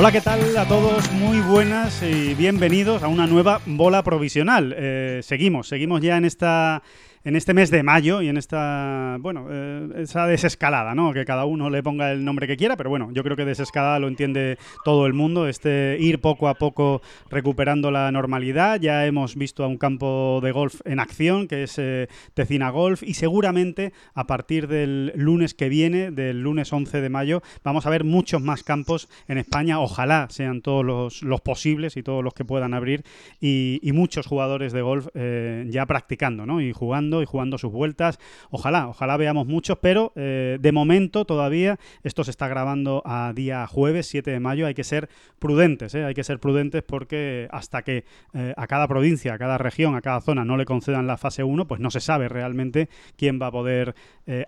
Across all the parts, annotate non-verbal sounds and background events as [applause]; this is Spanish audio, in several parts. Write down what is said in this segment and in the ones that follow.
Hola, ¿qué tal a todos? Muy buenas y bienvenidos a una nueva bola provisional. Eh, seguimos, seguimos ya en esta en este mes de mayo y en esta, bueno, eh, esa desescalada, ¿no? Que cada uno le ponga el nombre que quiera, pero bueno, yo creo que desescalada lo entiende todo el mundo, este ir poco a poco recuperando la normalidad. Ya hemos visto a un campo de golf en acción, que es eh, Tecina Golf, y seguramente a partir del lunes que viene, del lunes 11 de mayo, vamos a ver muchos más campos en España. Ojalá sean todos los, posibles y todos los que puedan abrir, y, y muchos jugadores de golf eh, ya practicando, ¿no? Y jugando y jugando sus vueltas. Ojalá, ojalá veamos muchos, pero eh, de momento todavía esto se está grabando a día jueves 7 de mayo. Hay que ser prudentes, ¿eh? hay que ser prudentes porque hasta que eh, a cada provincia, a cada región, a cada zona no le concedan la fase 1, pues no se sabe realmente quién va a poder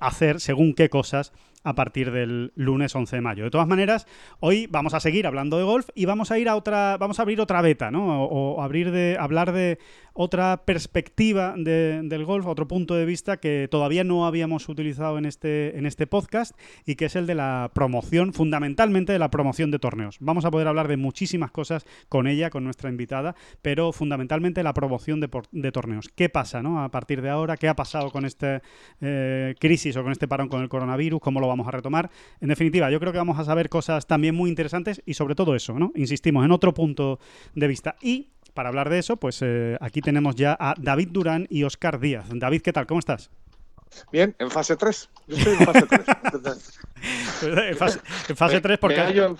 hacer según qué cosas a partir del lunes 11 de mayo. De todas maneras, hoy vamos a seguir hablando de golf y vamos a ir a otra, vamos a abrir otra beta, ¿no? O, abrir de, hablar de otra perspectiva de- del golf, otro punto de vista que todavía no habíamos utilizado en este, en este podcast y que es el de la promoción, fundamentalmente de la promoción de torneos. Vamos a poder hablar de muchísimas cosas con ella, con nuestra invitada, pero fundamentalmente la promoción de, torneos. ¿Qué pasa, no? A partir de ahora, ¿qué ha pasado con esta crisis o con este parón con el coronavirus? ¿Cómo lo vamos a retomar? En definitiva, yo creo que vamos a saber cosas también muy interesantes y sobre todo eso, ¿no? Insistimos, en otro punto de vista. Y para hablar de eso, pues eh, aquí tenemos ya a David Durán y Oscar Díaz. David, ¿qué tal? ¿Cómo estás? Bien, en fase 3. Yo estoy en fase 3. [laughs] En fase, en fase 3 porque... Me hallo en,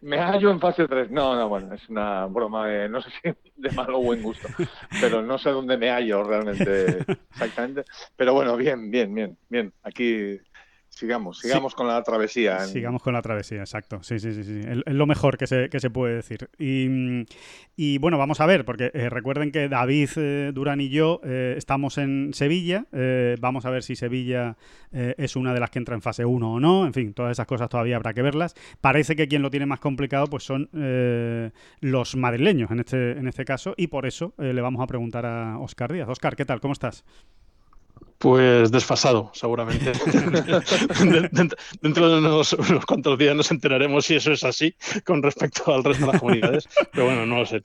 me hallo en fase 3. No, no, bueno, es una broma de, no sé si de malo o buen gusto, pero no sé dónde me hallo realmente [laughs] exactamente. Pero bueno, bien, bien, bien, bien. Aquí sigamos, sigamos con la travesía. en- Sigamos con la travesía, exacto. Sí, sí, sí, sí. Es lo mejor que se, que se puede decir. Y, y, bueno, vamos a ver, porque eh, recuerden que David eh, Durán y yo eh, estamos en Sevilla. Vamos a ver si Sevilla es una de las que entra en fase 1 o no. En fin, todas esas cosas todavía habrá que verlas. Parece que quien lo tiene más complicado pues son los madrileños en este, en este caso. Y por eso le vamos a preguntar a Oscar Díaz. Oscar, ¿qué tal? ¿Cómo estás? Pues desfasado, seguramente. [laughs] [laughs] Dentro- de unos, unos cuantos días nos enteraremos si eso es así con respecto al resto de las comunidades. Pero bueno, no lo sé.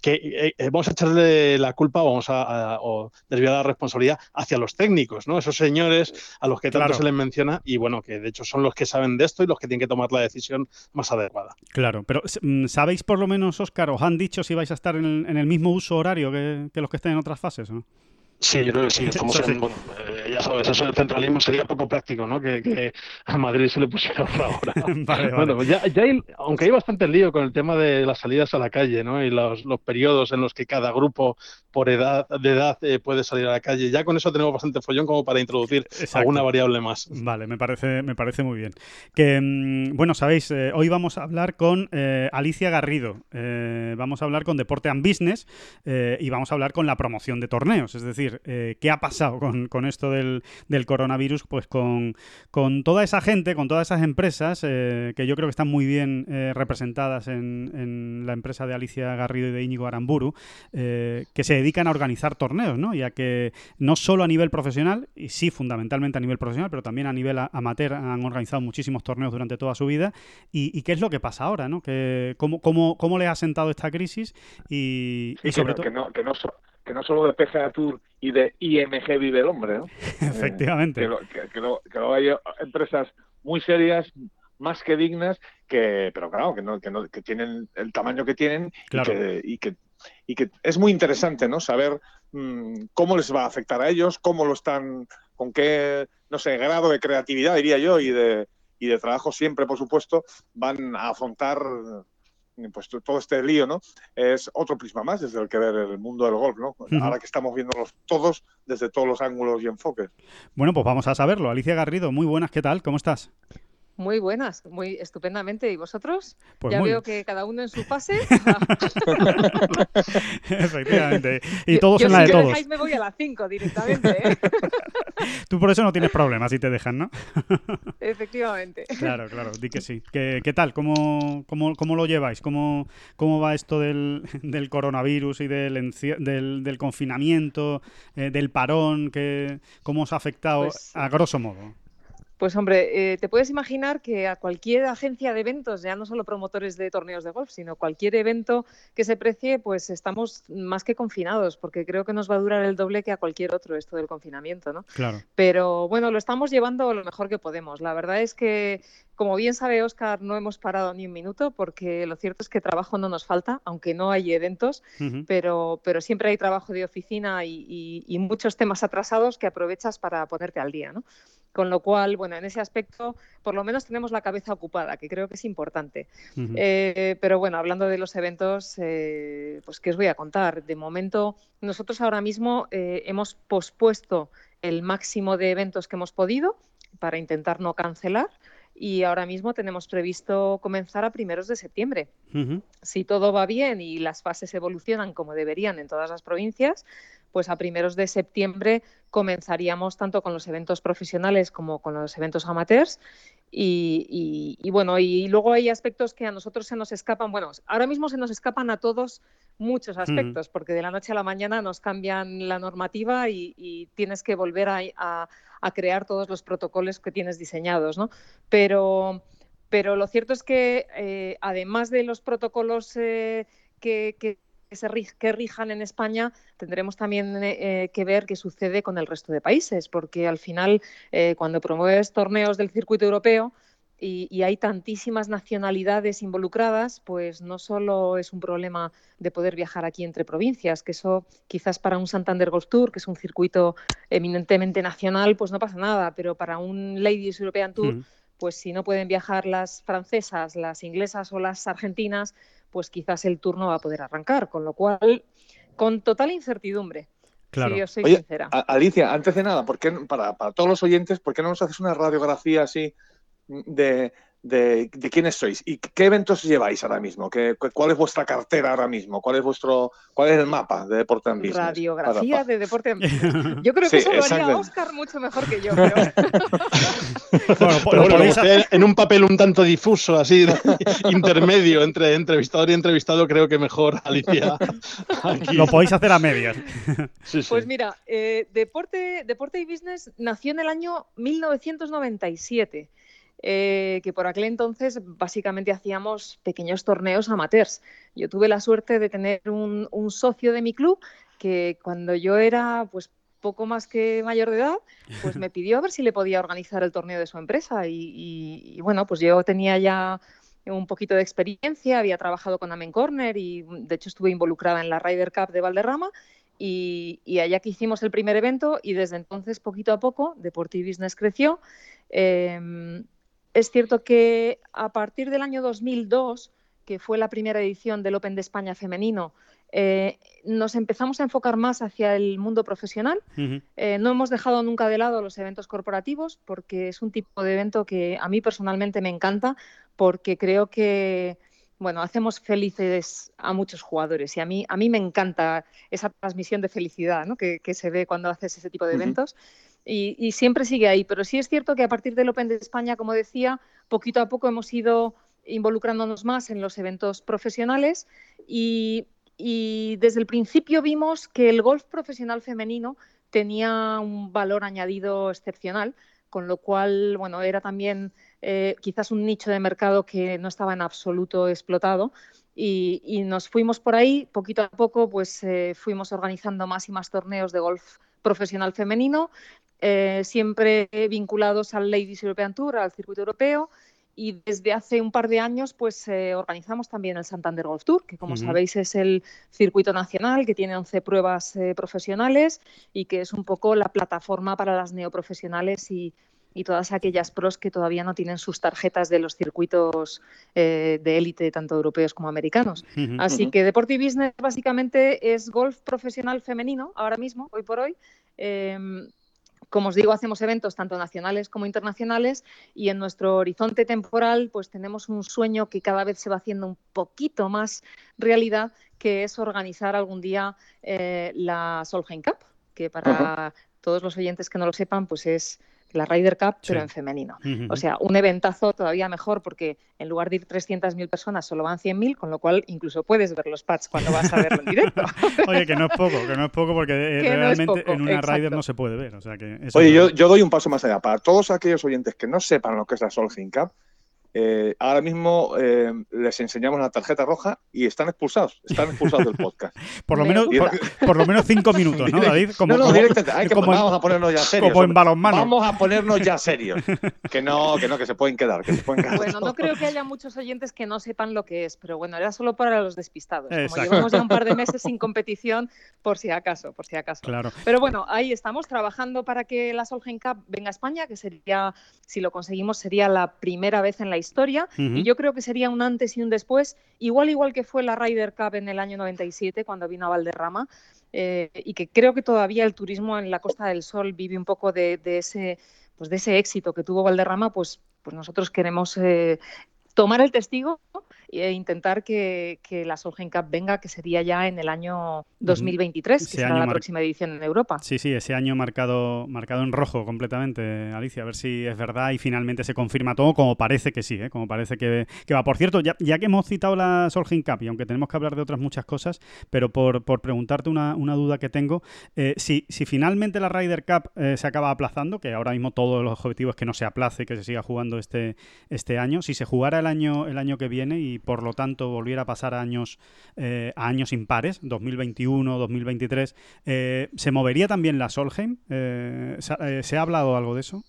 Que, eh, eh, vamos a echarle la culpa o vamos a, a- o desviar la responsabilidad hacia los técnicos, ¿no? Esos señores a los que tanto Claro. se les menciona y bueno, que de hecho son los que saben de esto y los que tienen que tomar la decisión más adecuada. Claro, pero mm, ¿sabéis por lo menos, Oscar, os han dicho si vais a estar en el, en el mismo uso horario que, que los que estén en otras fases? ¿o no? Sí, yo creo que sí, estamos Eso sí. en, bueno, eh, ya sabes, eso del centralismo sería poco práctico, ¿no? Que, que a Madrid se le pusiera. [laughs] Vale, vale. Bueno, pues ya, ya hay- aunque hay bastante lío con el tema de las salidas a la calle, ¿no? Y los, los periodos en los que cada grupo por edad de edad eh, puede salir a la calle, ya con eso tenemos bastante follón como para introducir Exacto. alguna variable más. Vale, me parece, me parece muy bien. Que, mm, bueno, sabéis, eh, hoy vamos a hablar con eh, Alicia Garrido. Vamos a hablar con Deporte and Business y vamos a hablar con la promoción de torneos. Es decir, ¿qué ha pasado con, con esto del, del coronavirus? Pues con, con toda esa gente, con todas esas empresas eh, que yo creo que están muy bien eh, representadas en, en la empresa de Alicia Garrido y de Íñigo Aramburu, eh, que se dedican a organizar torneos, ¿no? Y a que no solo a nivel profesional, y sí fundamentalmente a nivel profesional, pero también a nivel amateur han organizado muchísimos torneos durante toda su vida. ¿Y, y qué es lo que pasa ahora, ¿no? Que, cómo, cómo, ¿Cómo le ha sentado esta crisis? Y, sobre que, todo... no, que, no, so- que no solo de PGA Tour y de IMG vive el hombre, ¿no? [laughs] Efectivamente. Que, lo- que, que lo- que luego hay empresas muy serias, más que dignas, que, pero claro, que, no, que, no, que tienen el tamaño que tienen Claro. y, que, y, que, y que es muy interesante, ¿no? Saber mm, cómo les va a afectar a ellos, cómo lo están, con qué, no sé, grado de creatividad, diría yo, y de, y de trabajo siempre, por supuesto, van a afrontar pues to- todo este lío, ¿no? Es otro prisma más desde el que ver el mundo del golf, ¿no? Ahora que estamos viéndolos todos desde todos los ángulos y enfoques. Bueno, pues vamos a saberlo. Alicia Garrido, muy buenas, ¿qué tal? ¿Cómo estás? Muy buenas, muy estupendamente. ¿Y vosotros? Pues ya muy veo que cada uno en su fase. [laughs] Efectivamente. Y todos yo en la si de todos. dejáis me voy a las 5 directamente, ¿eh? [laughs] Tú por eso no tienes problemas si te dejan, ¿no? [laughs] Efectivamente. Claro, claro, di que sí. ¿Qué, qué tal? ¿Cómo, cómo, cómo lo lleváis? ¿Cómo, cómo va esto del, del coronavirus y del, del, del confinamiento, eh, del parón? Que, ¿Cómo os ha afectado Pues- a grosso modo? Pues hombre, eh, te puedes imaginar que a cualquier agencia de eventos, ya no solo promotores de torneos de golf, sino cualquier evento que se precie, pues estamos más que confinados, porque creo que nos va a durar el doble que a cualquier otro esto del confinamiento, ¿no? Claro. Pero bueno, lo estamos llevando lo mejor que podemos. La verdad es que, como bien sabe Oscar, no hemos parado ni un minuto, porque lo cierto es que trabajo no nos falta, aunque no hay eventos, pero, pero siempre hay trabajo de oficina y, y- y muchos temas atrasados que aprovechas para ponerte al día, ¿no? Con lo cual, bueno, en ese aspecto, por lo menos tenemos la cabeza ocupada, que creo que es importante. Eh, pero bueno, hablando de los eventos, eh, pues ¿qué os voy a contar? De momento, nosotros ahora mismo eh, hemos pospuesto el máximo de eventos que hemos podido para intentar no cancelar y ahora mismo tenemos previsto comenzar a primeros de septiembre si todo va bien y las fases evolucionan como deberían en todas las provincias, pues a primeros de septiembre comenzaríamos tanto con los eventos profesionales como con los eventos amateurs. Y, y- y bueno, y luego hay aspectos que a nosotros se nos escapan. Bueno, ahora mismo se nos escapan a todos muchos aspectos, porque de la noche a la mañana nos cambian la normativa y, y tienes que volver a, a- a crear todos los protocolos que tienes diseñados, ¿no? Pero, pero lo cierto es que eh, además de los protocolos eh, que, que rijan en España, tendremos también eh, que ver qué sucede con el resto de países, porque al final, cuando promueves torneos del circuito europeo, y, y hay tantísimas nacionalidades involucradas, pues no solo es un problema de poder viajar aquí entre provincias, que eso quizás para un Santander Golf Tour, que es un circuito eminentemente nacional, pues no pasa nada, pero para un Ladies European Tour, pues si no pueden viajar las francesas, las inglesas o las argentinas, pues quizás el tour no va a poder arrancar, con lo cual, con total incertidumbre, Claro. si os soy Oye, sincera. Alicia, antes de nada, ¿por qué, para, para todos los oyentes, ¿por qué no nos haces una radiografía así de, de, de quiénes sois? ¿Y qué eventos lleváis ahora mismo? ¿Qué, cu- ¿Cuál es vuestra cartera ahora mismo? ¿Cuál es vuestro cuál es el mapa de Deporte and Business? Radiografía Para- de deporte. en [laughs] business. Yo creo Sí, que eso lo haría. Oscar mucho mejor que yo. [laughs] pero- Bueno, Pero en un papel un tanto difuso, así, [laughs] intermedio entre entrevistador y entrevistado, creo que mejor, Alicia. Aquí. Lo podéis hacer a medias. Sí, sí. Pues mira, eh, Deporte, Deporte y Business nació en el año 1997, eh, que por aquel entonces básicamente hacíamos pequeños torneos amateurs. Yo tuve la suerte de tener un, un socio de mi club que cuando yo era pues poco más que mayor de edad, pues me [laughs] pidió a ver si le podía organizar el torneo de su empresa y, y- y, bueno, pues yo tenía ya un poquito de experiencia, había trabajado con Amen Corner y de hecho estuve involucrada en la Ryder Cup de Valderrama y, y allá que hicimos el primer evento y desde entonces poquito a poco Business creció. Eh, es cierto que a partir del año 2002, que fue la primera edición del Open de España femenino, eh, nos empezamos a enfocar más hacia el mundo profesional. Eh, no hemos dejado nunca de lado los eventos corporativos porque es un tipo de evento que a mí personalmente me encanta porque creo que bueno, hacemos felices a muchos jugadores y a mí, a mí me encanta esa transmisión de felicidad ¿no? que, que se ve cuando haces ese tipo de eventos y, y siempre sigue ahí. Pero sí es cierto que a partir del Open de España, como decía, poquito a poco hemos ido involucrándonos más en los eventos profesionales y, y desde el principio vimos que el golf profesional femenino tenía un valor añadido excepcional, con lo cual, bueno, era también eh, quizás un nicho de mercado que no estaba en absoluto explotado. Y, y nos fuimos por ahí, poquito a poco, pues eh, fuimos organizando más y más torneos de golf profesional femenino, eh, siempre vinculados al Ladies European Tour, al circuito europeo. Y desde hace un par de años, pues eh, organizamos también el Santander Golf Tour, que como Ujú. sabéis es el circuito nacional que tiene 11 pruebas eh, profesionales y que es un poco la plataforma para las neoprofesionales y, y todas aquellas pros que todavía no tienen sus tarjetas de los circuitos eh, de élite, tanto europeos como americanos. Ujú. Así Ujú. que Deporte y Business básicamente es golf profesional femenino, ahora mismo, hoy por hoy. eh, como os digo, hacemos eventos tanto nacionales como internacionales y en nuestro horizonte temporal pues tenemos un sueño que cada vez se va haciendo un poquito más realidad, que es organizar algún día eh, la Solheim Cup, que para todos los oyentes que no lo sepan, pues es la Ryder Cup, pero en femenino. O sea, un eventazo todavía mejor porque en lugar de ir 300.000 personas solo van 100.000, con lo cual incluso puedes ver los pads cuando vas a verlo en directo. [laughs] Oye, que no es poco, que no es poco porque eh, realmente en una Ryder no se puede ver. Oye, yo, yo, doy un paso más allá. Para todos aquellos oyentes que no sepan lo que es la Solheim Cup, eh, ahora mismo eh, les enseñamos la tarjeta roja y están expulsados, están expulsados del podcast. [laughs] por, lo menos, por, lo menos cinco minutos, ¿no, David? Como, no, no, vamos a ponernos ya serios. Como en balonmano. Vamos a ponernos ya serios. [laughs] Que no, que no, que se pueden quedar. Que se pueden quedar bueno, no [laughs] creo que haya muchos oyentes que no sepan lo que es, pero bueno, era solo para los despistados. Como llevamos ya un par de meses sin competición, por si acaso, por si acaso. Claro. Pero bueno, ahí estamos trabajando para que la Solheim Cup venga a España, que sería, si lo conseguimos, sería la primera vez en la historia y yo creo que sería un antes y un después, igual igual que fue la Ryder Cup en el año 97 cuando vino a Valderrama eh, y que creo que todavía el turismo en la Costa del Sol vive un poco de, ese pues de ese éxito que tuvo Valderrama, pues, pues nosotros queremos eh, tomar el testigo e intentar que, la Solheim Cup venga, que sería ya en el año 2023, que será la próxima edición en Europa. Sí, sí, ese año marcado, marcado en rojo completamente, Alicia, a ver si es verdad y finalmente se confirma todo, como parece que sí, ¿eh? como parece que, va. Por cierto, ya, que hemos citado la Solheim Cup, y aunque tenemos que hablar de otras muchas cosas, pero por, preguntarte una, duda que tengo, eh, si, si finalmente la Ryder Cup eh, se acaba aplazando, que ahora mismo todos los objetivos es que no se aplace, que se siga jugando este, este año, si se jugara el año, el año que viene y por lo tanto volviera a pasar a años, eh, años impares, 2021, 2023, eh, ¿se movería también la Solheim? Eh, ¿Se ha hablado algo de eso?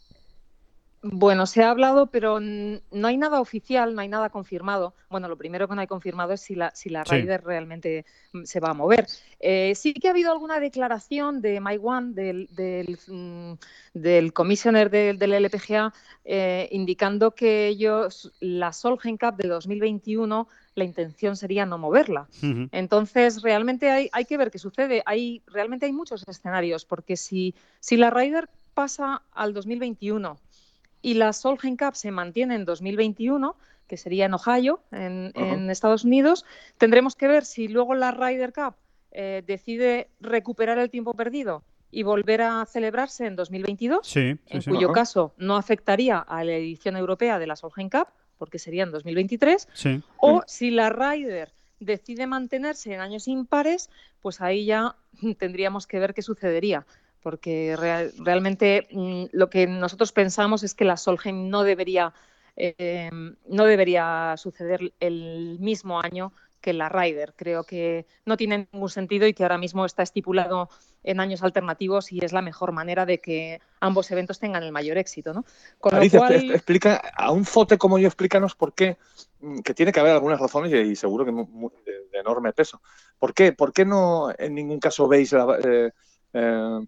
Bueno, se ha hablado, pero no hay nada oficial, no hay nada confirmado. Bueno, lo primero que no hay confirmado es si la, si la Ryder realmente mm, se va a mover. Eh, sí que ha habido alguna declaración de My One, del, del, mm, del commissioner del, LPGA, eh, indicando que ellos, la Solheim Cup de 2021, la intención sería no moverla. Entonces, realmente hay, hay, que ver qué sucede. Hay, realmente hay muchos escenarios, porque si, si la Ryder pasa al 2021, y la Solheim Cup se mantiene en 2021, que sería en Ohio, en, Estados Unidos, tendremos que ver si luego la Ryder Cup eh, decide recuperar el tiempo perdido y volver a celebrarse en 2022, en cuyo caso no afectaría a la edición europea de la Solheim Cup, porque sería en 2023, o si la Ryder decide mantenerse en años impares, pues ahí ya [laughs] tendríamos que ver qué sucedería porque realmente mm, lo que nosotros pensamos es que la Solheim no debería, eh, no debería suceder el mismo año que la Ryder. Creo que no tiene ningún sentido y que ahora mismo está estipulado en años alternativos y es la mejor manera de que ambos eventos tengan el mayor éxito. ¿no? Con explica a un fote como yo, explícanos por qué, mm, que tiene que haber algunas razones y, seguro que de, enorme peso. ¿Por qué, ¿Por qué no en ningún caso veis la, eh, eh,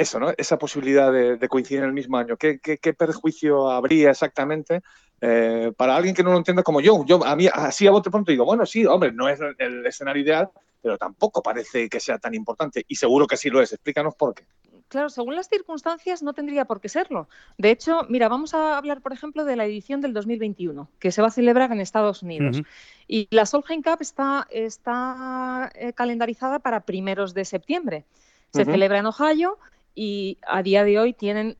eso, ¿no? Esa posibilidad de, coincidir en el mismo año. ¿Qué, perjuicio habría exactamente eh, para alguien que no lo entienda como yo? Yo a mí así a bote pronto digo, bueno, sí, hombre, no es el escenario ideal, pero tampoco parece que sea tan importante y seguro que sí lo es. Explícanos por qué. Claro, según las circunstancias no tendría por qué serlo. De hecho, mira, vamos a hablar, por ejemplo, de la edición del 2021, que se va a celebrar en Estados Unidos. Y la Solheim Cup está, está eh, calendarizada para primeros de septiembre. Se celebra en Ohio y a día de hoy tienen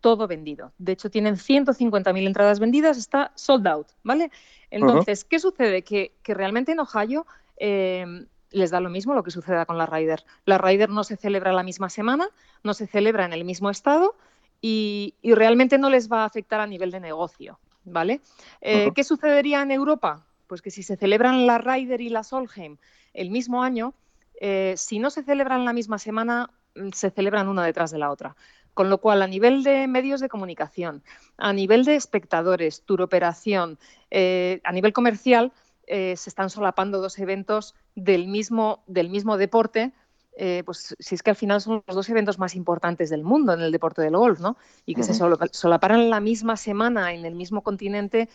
todo vendido. De hecho, tienen 150.000 entradas vendidas, está sold out, ¿vale? Entonces, ¿qué sucede? Que, realmente en Ohio eh, les da lo mismo lo que suceda con la Ryder. La Ryder no se celebra la misma semana, no se celebra en el mismo estado y, realmente no les va a afectar a nivel de negocio, ¿vale? Eh, ¿Qué sucedería en Europa? Pues que si se celebran la Ryder y la Solheim el mismo año, eh, si no se celebran la misma semana, se celebran una detrás de la otra. Con lo cual, a nivel de medios de comunicación, a nivel de espectadores, tour operación, eh, a nivel comercial, eh, se están solapando dos eventos del mismo, del mismo deporte, eh, pues si es que al final son los dos eventos más importantes del mundo en el deporte del golf, ¿no? Y que se solaparan la misma semana en el mismo continente,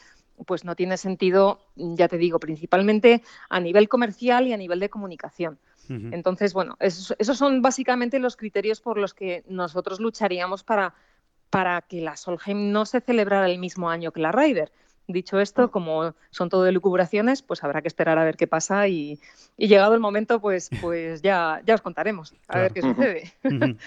pues no tiene sentido, ya te digo, principalmente a nivel comercial y a nivel de comunicación. Entonces, bueno, esos, son básicamente los criterios por los que nosotros lucharíamos para, para que la Solheim no se celebrara el mismo año que la Ryder. Dicho esto, como son todo elucubraciones, pues habrá que esperar a ver qué pasa y, llegado el momento, pues, pues ya, ya os contaremos a ver qué sucede. [laughs]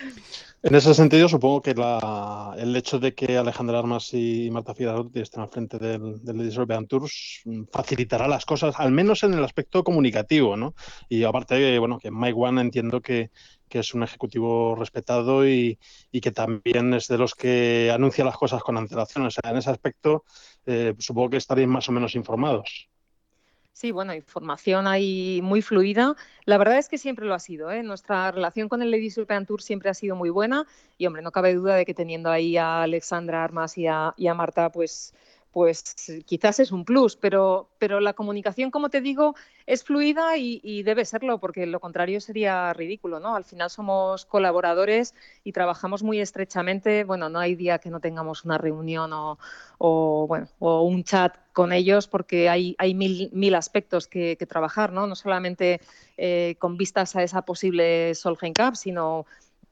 En ese sentido, supongo que el hecho de que Alejandra Armas y Marta Figueroa estén al frente del, del Ladies European Tours mm, facilitará las cosas, al menos en el aspecto comunicativo, ¿no? Y aparte, bueno, que Mike One entiendo que, es un ejecutivo respetado y, y, que también es de los que anuncia las cosas con antelación. O sea, en ese aspecto eh, supongo que estaréis más o menos informados. Sí, bueno, información ahí muy fluida. La verdad es que siempre lo ha sido. ¿eh? Nuestra relación con el Ladies European Tour siempre ha sido muy buena y, hombre, no cabe duda de que teniendo ahí a Alexandra Armas y a, y a Marta, pues pues quizás es un plus, pero, pero la comunicación, como te digo, es fluida y, debe serlo, porque lo contrario sería ridículo, ¿no? Al final somos colaboradores y trabajamos muy estrechamente. Bueno, no hay día que no tengamos una reunión o, bueno, o un chat con ellos, porque hay, hay mil, mil aspectos que, trabajar, ¿no? No solamente eh, con vistas a esa posible Solheim Cup, sino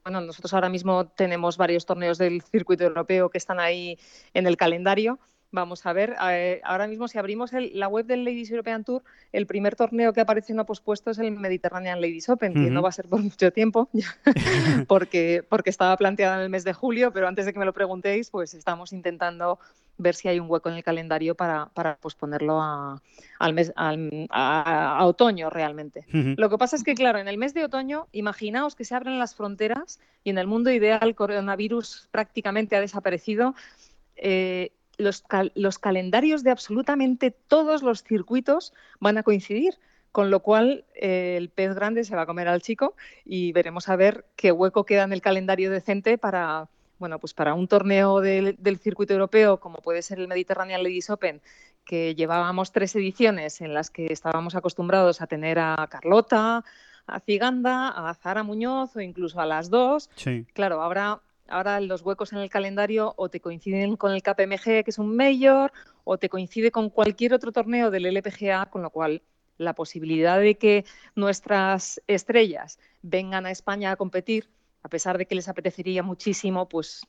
bueno, nosotros ahora mismo tenemos varios torneos del circuito europeo que están ahí en el calendario Vamos a ver, eh, ahora mismo si abrimos la web del Ladies European Tour, el primer torneo que aparece no pospuesto es el Mediterranean Ladies Open, que no va a ser por mucho tiempo, [laughs] [laughs] porque, porque estaba planteada en el mes de julio, pero antes de que me lo preguntéis, pues estamos intentando ver si hay un hueco en el calendario para, para posponerlo a, al mes, a, otoño realmente. Lo que pasa es que, claro, en el mes de otoño, imaginaos que se abren las fronteras y en el mundo ideal el coronavirus prácticamente ha desaparecido. Eh, los, calendarios de absolutamente todos los circuitos van a coincidir con lo cual eh, el pez grande se va a comer al chico y veremos a ver qué hueco queda en el calendario decente para bueno pues para un torneo del, circuito europeo como puede ser el Mediterranean Ladies Open que llevábamos tres ediciones en las que estábamos acostumbrados a tener a Carlota a Ciganda a Zara Muñoz o incluso a las dos. Claro ahora ahora los huecos en el calendario o te coinciden con el KPMG, que es un mayor, o te coincide con cualquier otro torneo del LPGA, con lo cual la posibilidad de que nuestras estrellas vengan a España a competir, a pesar de que les apetecería muchísimo, pues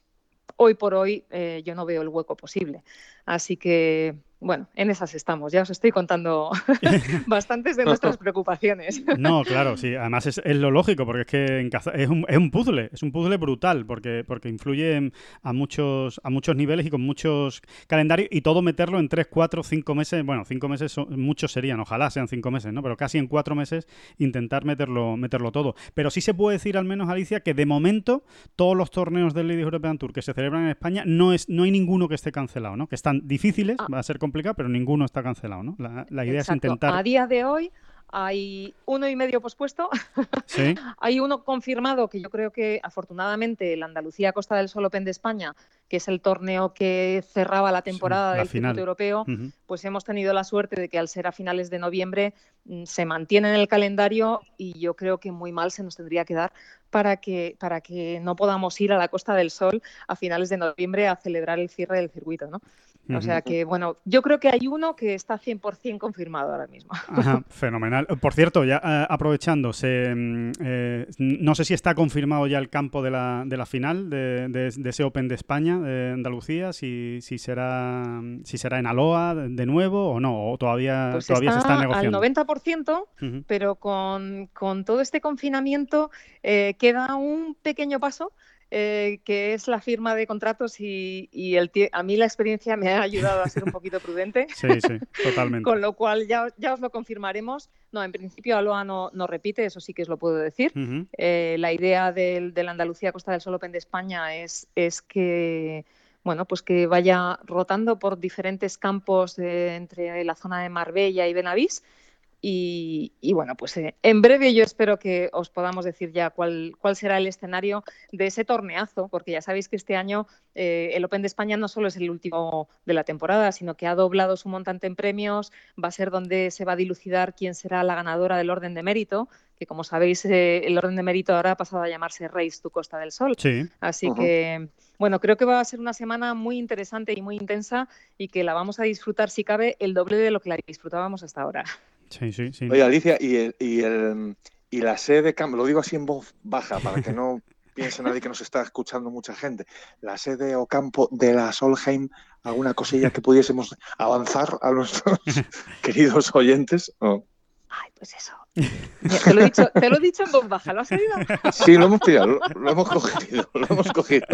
hoy por hoy eh, yo no veo el hueco posible. Así que bueno, en esas estamos. Ya os estoy contando [laughs] [laughs] bastantes de nuestras preocupaciones. [laughs] no, claro, sí. Además es, lo lógico, porque es que es, un, es un puzzle, es un puzzle brutal, porque, porque influye a muchos, a muchos niveles y con muchos calendarios, y todo meterlo en 3, 4, 5 meses. Bueno, 5 meses son, muchos serían, ojalá sean 5 meses, ¿no? Pero casi en 4 meses intentar meterlo, meterlo todo. Pero sí se puede decir, al menos, Alicia, que de momento todos los torneos del Ladies European Tour que se celebran en España no, es, no hay ninguno que esté cancelado, ¿no? Que están difíciles, ah. va a ser complicado, pero ninguno está cancelado, ¿no? La, idea es intentar... A día de hoy hay uno y medio pospuesto. [laughs] ¿Sí? hay uno confirmado que yo creo que afortunadamente el Andalucía Costa del Sol Open de España, que es el torneo que cerraba la temporada del circuito europeo, pues hemos tenido la suerte de que al ser a finales de noviembre mm, se mantiene en el calendario y yo creo que muy mal se nos tendría que dar para que, para que no podamos ir a la Costa del Sol a finales de noviembre a celebrar el cierre del circuito, ¿no? O sea que, bueno, yo creo que hay uno que está 100% confirmado ahora mismo. Ajá, [laughs] fenomenal. Por cierto, ya eh, aprovechando, mm, eh, no sé si está confirmado ya el campo de la, de la final de, ese Open de España, de Andalucía, si, si, será, si será en Aloa de nuevo o no, o todavía, pues todavía se está negociando. Al 90%, pero con, con, todo este confinamiento eh, queda un pequeño paso eh, que es la firma de contratos y, el a mí la experiencia me ha ayudado a ser un poquito prudente. [laughs] Sí, sí, totalmente. Con lo cual ya, ya os lo confirmaremos. No, en principio Aloha no, no repite, eso sí que os lo puedo decir. Eh, la idea del, la Andalucía Costa del Sol Open de España es, es que bueno, pues que vaya rotando por diferentes campos entre la zona de Marbella y Benavís y, bueno, pues eh, en breve yo espero que os podamos decir ya cuál, cuál será el escenario de ese torneazo, porque ya sabéis que este año eh, el Open de España no solo es el último de la temporada, sino que ha doblado su montante en premios, va a ser donde se va a dilucidar quién será la ganadora del orden de mérito, que como sabéis eh, el orden de mérito ahora ha pasado a llamarse Race tu Costa del Sol. Así que, bueno, creo que va a ser una semana muy interesante y muy intensa y que la vamos a disfrutar, si cabe, el doble de lo que la disfrutábamos hasta ahora. Sí, sí, sí. Oye, Alicia, ¿y el, y el, y la sede de campo, lo digo así en voz baja para que no [laughs] piense nadie que nos está escuchando mucha gente, la sede o campo de la Solheim, alguna cosilla que pudiésemos avanzar a nuestros [laughs] [laughs] queridos oyentes. Ay, pues eso. Te lo, he dicho, te lo he dicho en voz baja, ¿lo has oído? Sí, lo hemos pillado, lo, hemos cogido, lo hemos cogido.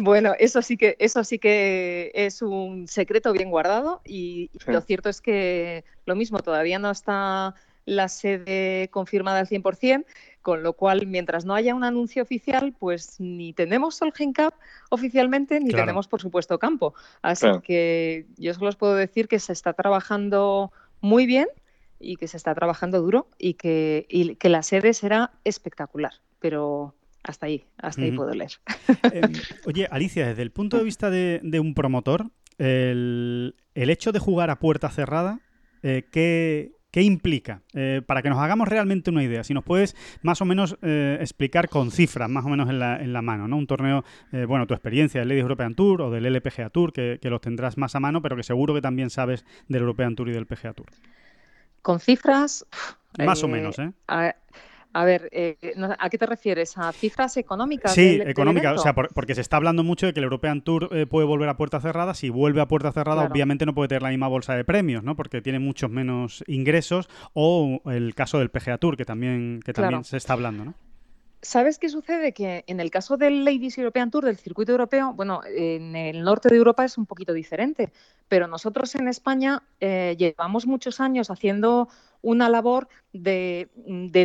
Bueno, eso sí que, eso sí que es un secreto bien guardado y lo cierto es que lo mismo, todavía no está la sede confirmada al 100%, con lo cual, mientras no haya un anuncio oficial, pues ni tenemos Solheim Cup oficialmente, ni tenemos, por supuesto, campo. Así que yo solo os puedo decir que se está trabajando muy bien y que se está trabajando duro y que, que la sede será espectacular, pero hasta ahí, hasta ahí puedo leer. [laughs] Em, oye, Alicia, desde el punto de vista de, un promotor, el, hecho de jugar a puerta cerrada, eh, ¿qué, implica? Eh, para que nos hagamos realmente una idea, si nos puedes más o menos eh, explicar con cifras, más o menos en la, en la mano, ¿no? Un torneo, bueno, tu experiencia del Ladies European Tour o del LPGA Tour, que, que los tendrás más a mano, pero que seguro que también sabes del European Tour y del PGA Tour. Con cifras. Más o menos, ¿eh? A, ver, eh, ¿a qué te refieres? ¿A cifras económicas? Sí, económicas, o sea, porque se está hablando mucho de que el European Tour eh, puede volver a puerta cerrada. Si vuelve a puerta cerrada, obviamente no puede tener la misma bolsa de premios, ¿no? Porque tiene muchos menos ingresos. O el caso del PGA Tour, que también, que también se está hablando, ¿no? ¿Sabes qué sucede? Que en el caso del Ladies European Tour, del circuito europeo, bueno, en el norte de Europa es un poquito diferente, pero nosotros en España eh, llevamos muchos años haciendo una labor de,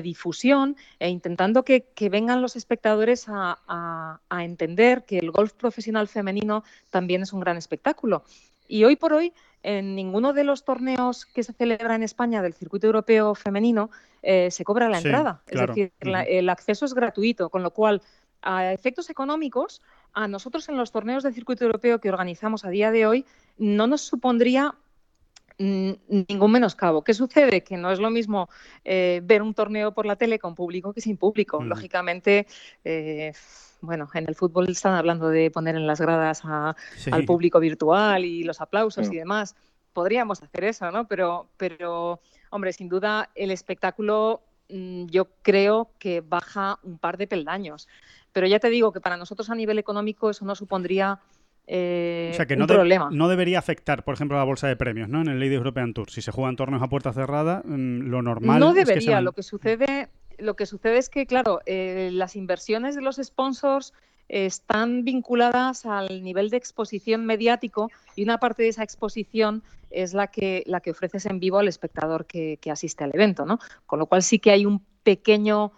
difusión e intentando que, vengan los espectadores a, entender que el golf profesional femenino también es un gran espectáculo. Y hoy por hoy, en ninguno de los torneos que se celebra en España del circuito europeo femenino eh, se cobra la entrada. Es decir, el acceso es gratuito, con lo cual, a efectos económicos, a nosotros en los torneos del circuito europeo que organizamos a día de hoy, no nos supondría ningún menoscabo. ¿Qué sucede? Que no es lo mismo eh, ver un torneo por la tele con público que sin público. Lógicamente, eh, bueno, en el fútbol están hablando de poner en las gradas al público virtual y los aplausos y demás. Podríamos hacer eso, ¿no? Pero, pero, hombre, sin duda el espectáculo mm, yo creo que baja un par de peldaños. Pero ya te digo que para nosotros a nivel económico eso no supondría eh, o sea que no un problema. no debería afectar, por ejemplo, la bolsa de premios, ¿no? En el Ladies European Tour. Si se juegan torneos a puerta cerrada, mm, lo normal. No debería. Lo que sucede lo que sucede es que, claro, eh, las inversiones de los sponsors están vinculadas al nivel de exposición mediático y una parte de esa exposición es la que, la que ofreces en vivo al espectador que, asiste al evento, ¿no? Con lo cual sí que hay un pequeño,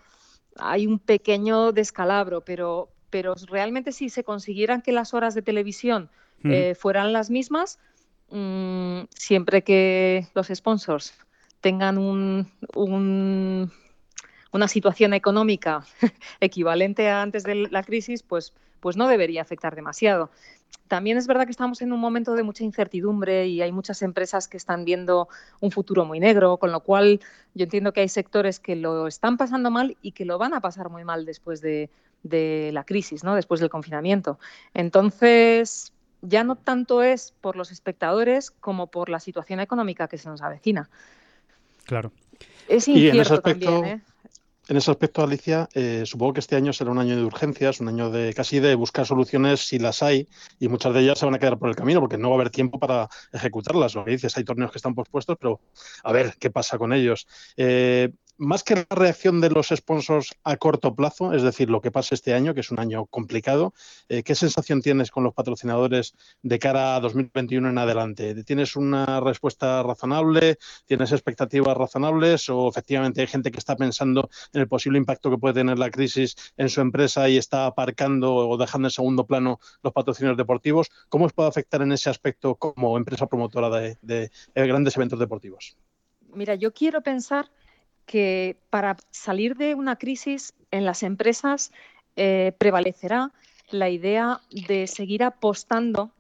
hay un pequeño descalabro, pero, pero realmente si se consiguieran que las horas de televisión eh, fueran las mismas, mm, siempre que los sponsors tengan un, una situación económica [laughs] equivalente a antes de la crisis, pues, pues no debería afectar demasiado. También es verdad que estamos en un momento de mucha incertidumbre y hay muchas empresas que están viendo un futuro muy negro, con lo cual yo entiendo que hay sectores que lo están pasando mal y que lo van a pasar muy mal después de, de la crisis, ¿no? después del confinamiento. Entonces, ya no tanto es por los espectadores como por la situación económica que se nos avecina. Claro. Es incierto también, ¿eh? En ese aspecto, Alicia, eh, supongo que este año será un año de urgencias, un año de casi de buscar soluciones si las hay, y muchas de ellas se van a quedar por el camino porque no va a haber tiempo para ejecutarlas. Lo que dices, hay torneos que están pospuestos, pero a ver qué pasa con ellos. Eh, más que la reacción de los sponsors a corto plazo, es decir, lo que pasa este año, que es un año complicado, eh, ¿qué sensación tienes con los patrocinadores de cara a 2021 en adelante? ¿Tienes una respuesta razonable? ¿Tienes expectativas razonables? ¿O efectivamente hay gente que está pensando en el posible impacto que puede tener la crisis en su empresa y está aparcando o dejando en segundo plano los patrocinios deportivos? ¿Cómo os puede afectar en ese aspecto como empresa promotora de grandes eventos deportivos? Mira, yo quiero pensar que para salir de una crisis en las empresas eh, prevalecerá la idea de seguir apostando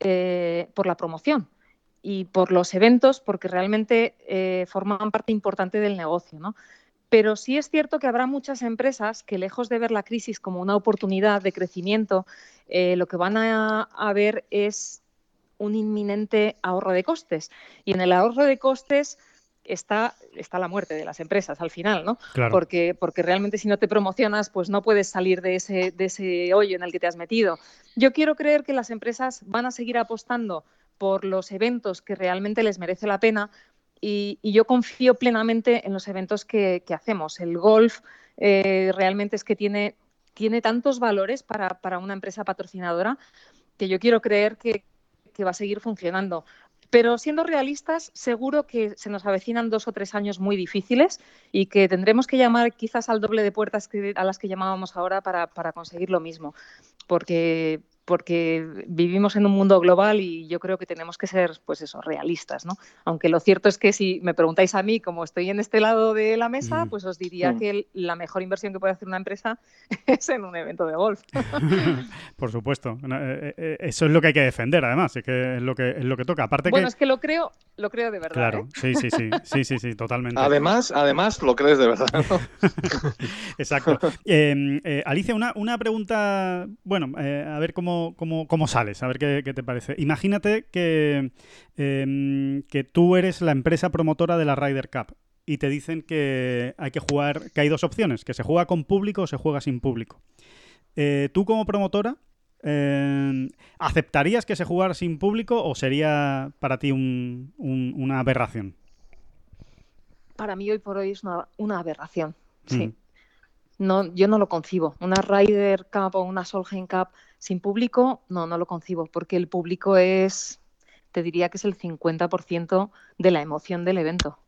eh, por la promoción y por los eventos porque realmente eh, forman parte importante del negocio. Pero sí es cierto que habrá muchas empresas que lejos de ver la crisis como una oportunidad de crecimiento, lo que van a ver es un inminente ahorro de costes. Y en el ahorro de costes está, está la muerte de las empresas al final, ¿no? Claro. Porque, porque realmente si no te promocionas, pues no puedes salir de ese, de ese hoyo en el que te has metido. Yo quiero creer que las empresas van a seguir apostando por los eventos que realmente les merece la pena y, y yo confío plenamente en los eventos que, que hacemos. El golf eh, realmente es que tiene, tiene tantos valores para, para, una empresa patrocinadora que yo quiero creer que, que va a seguir funcionando. Pero siendo realistas, seguro que se nos avecinan dos o tres años muy difíciles y que tendremos que llamar quizás al doble de puertas a las que llamábamos ahora para conseguir lo mismo. Porque, porque vivimos en un mundo global y yo creo que tenemos que ser, pues eso, realistas, ¿no? Aunque lo cierto es que si me preguntáis a mí, como estoy en este lado de la mesa, pues os diría mm. que la mejor inversión que puede hacer una empresa [laughs] es en un evento de golf. [laughs] Por supuesto. Eh, eh, eso es lo que hay que defender, además, es que es lo que, es lo que toca. Aparte bueno, que... es que lo creo, lo creo de verdad. Claro, ¿eh? sí, sí, sí, sí, sí, sí, totalmente. Además, además lo crees de verdad. ¿no? [laughs] Exacto. Eh, eh, Alicia, una, una pregunta, bueno, eh, a ver cómo, cómo, cómo sales, a ver qué, qué, te parece. Imagínate que, eh, que tú eres la empresa promotora de la Ryder Cup y te dicen que hay que jugar, que hay dos opciones, que se juega con público o se juega sin público. Eh, tú como promotora, eh, ¿aceptarías que se jugara sin público o sería para ti un, un, una aberración? Para mí hoy por hoy es una, una aberración, sí. Mm. No, yo no lo concibo. Una Ryder Cup o una Solheim Cup sin público, no, no lo concibo, porque el público es, te diría que es el 50% de la emoción del evento.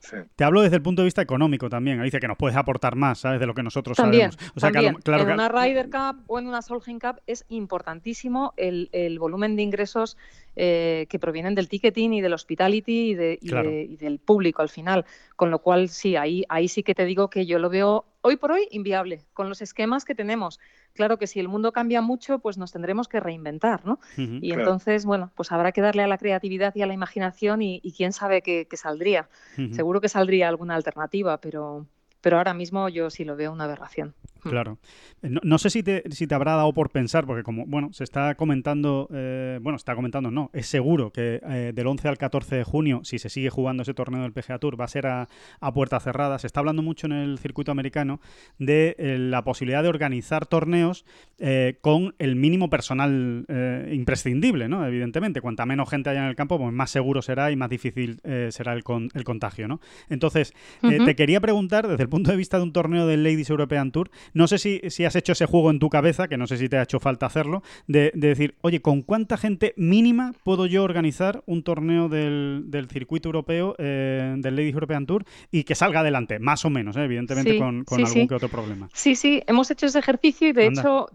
Sí. Te hablo desde el punto de vista económico también. Dice que nos puedes aportar más, ¿sabes? De lo que nosotros también, sabemos. O sea, también. Que, claro, en una Ryder Cup o en una Solheim Cup es importantísimo el, el volumen de ingresos eh, que provienen del ticketing y del hospitality y, de, y, claro. de, y, del público al final. Con lo cual, sí, ahí, ahí sí que te digo que yo lo veo hoy por hoy inviable, con los esquemas que tenemos. Claro que si el mundo cambia mucho, pues nos tendremos que reinventar, ¿no? Uh -huh, y claro. entonces, bueno, pues habrá que darle a la creatividad y a la imaginación y, y quién sabe qué, qué saldría. Uh -huh. Seguro que saldría alguna alternativa, pero, pero ahora mismo yo sí lo veo una aberración. Claro. No, no, sé si te, si te habrá dado por pensar, porque como, bueno, se está comentando, eh, bueno, está comentando, no, es seguro que eh, del 11 al 14 de junio, si se sigue jugando ese torneo del PGA Tour, va a ser a, a puerta cerrada. Se está hablando mucho en el circuito americano de eh, la posibilidad de organizar torneos eh, con el mínimo personal eh, imprescindible, ¿no? Evidentemente, cuanta menos gente haya en el campo, pues más seguro será y más difícil eh, será el, con, el, contagio, ¿no? Entonces, uh -huh. te quería preguntar, desde el punto de vista de un torneo del Ladies European Tour, no sé si, si, has hecho ese juego en tu cabeza, que no sé si te ha hecho falta hacerlo, de, de decir, oye, ¿con cuánta gente mínima puedo yo organizar un torneo del, del circuito europeo, eh, del Ladies European Tour, y que salga adelante, más o menos, ¿eh? evidentemente sí, con, con sí, algún sí. que otro problema? Sí, sí, hemos hecho ese ejercicio y de Anda. hecho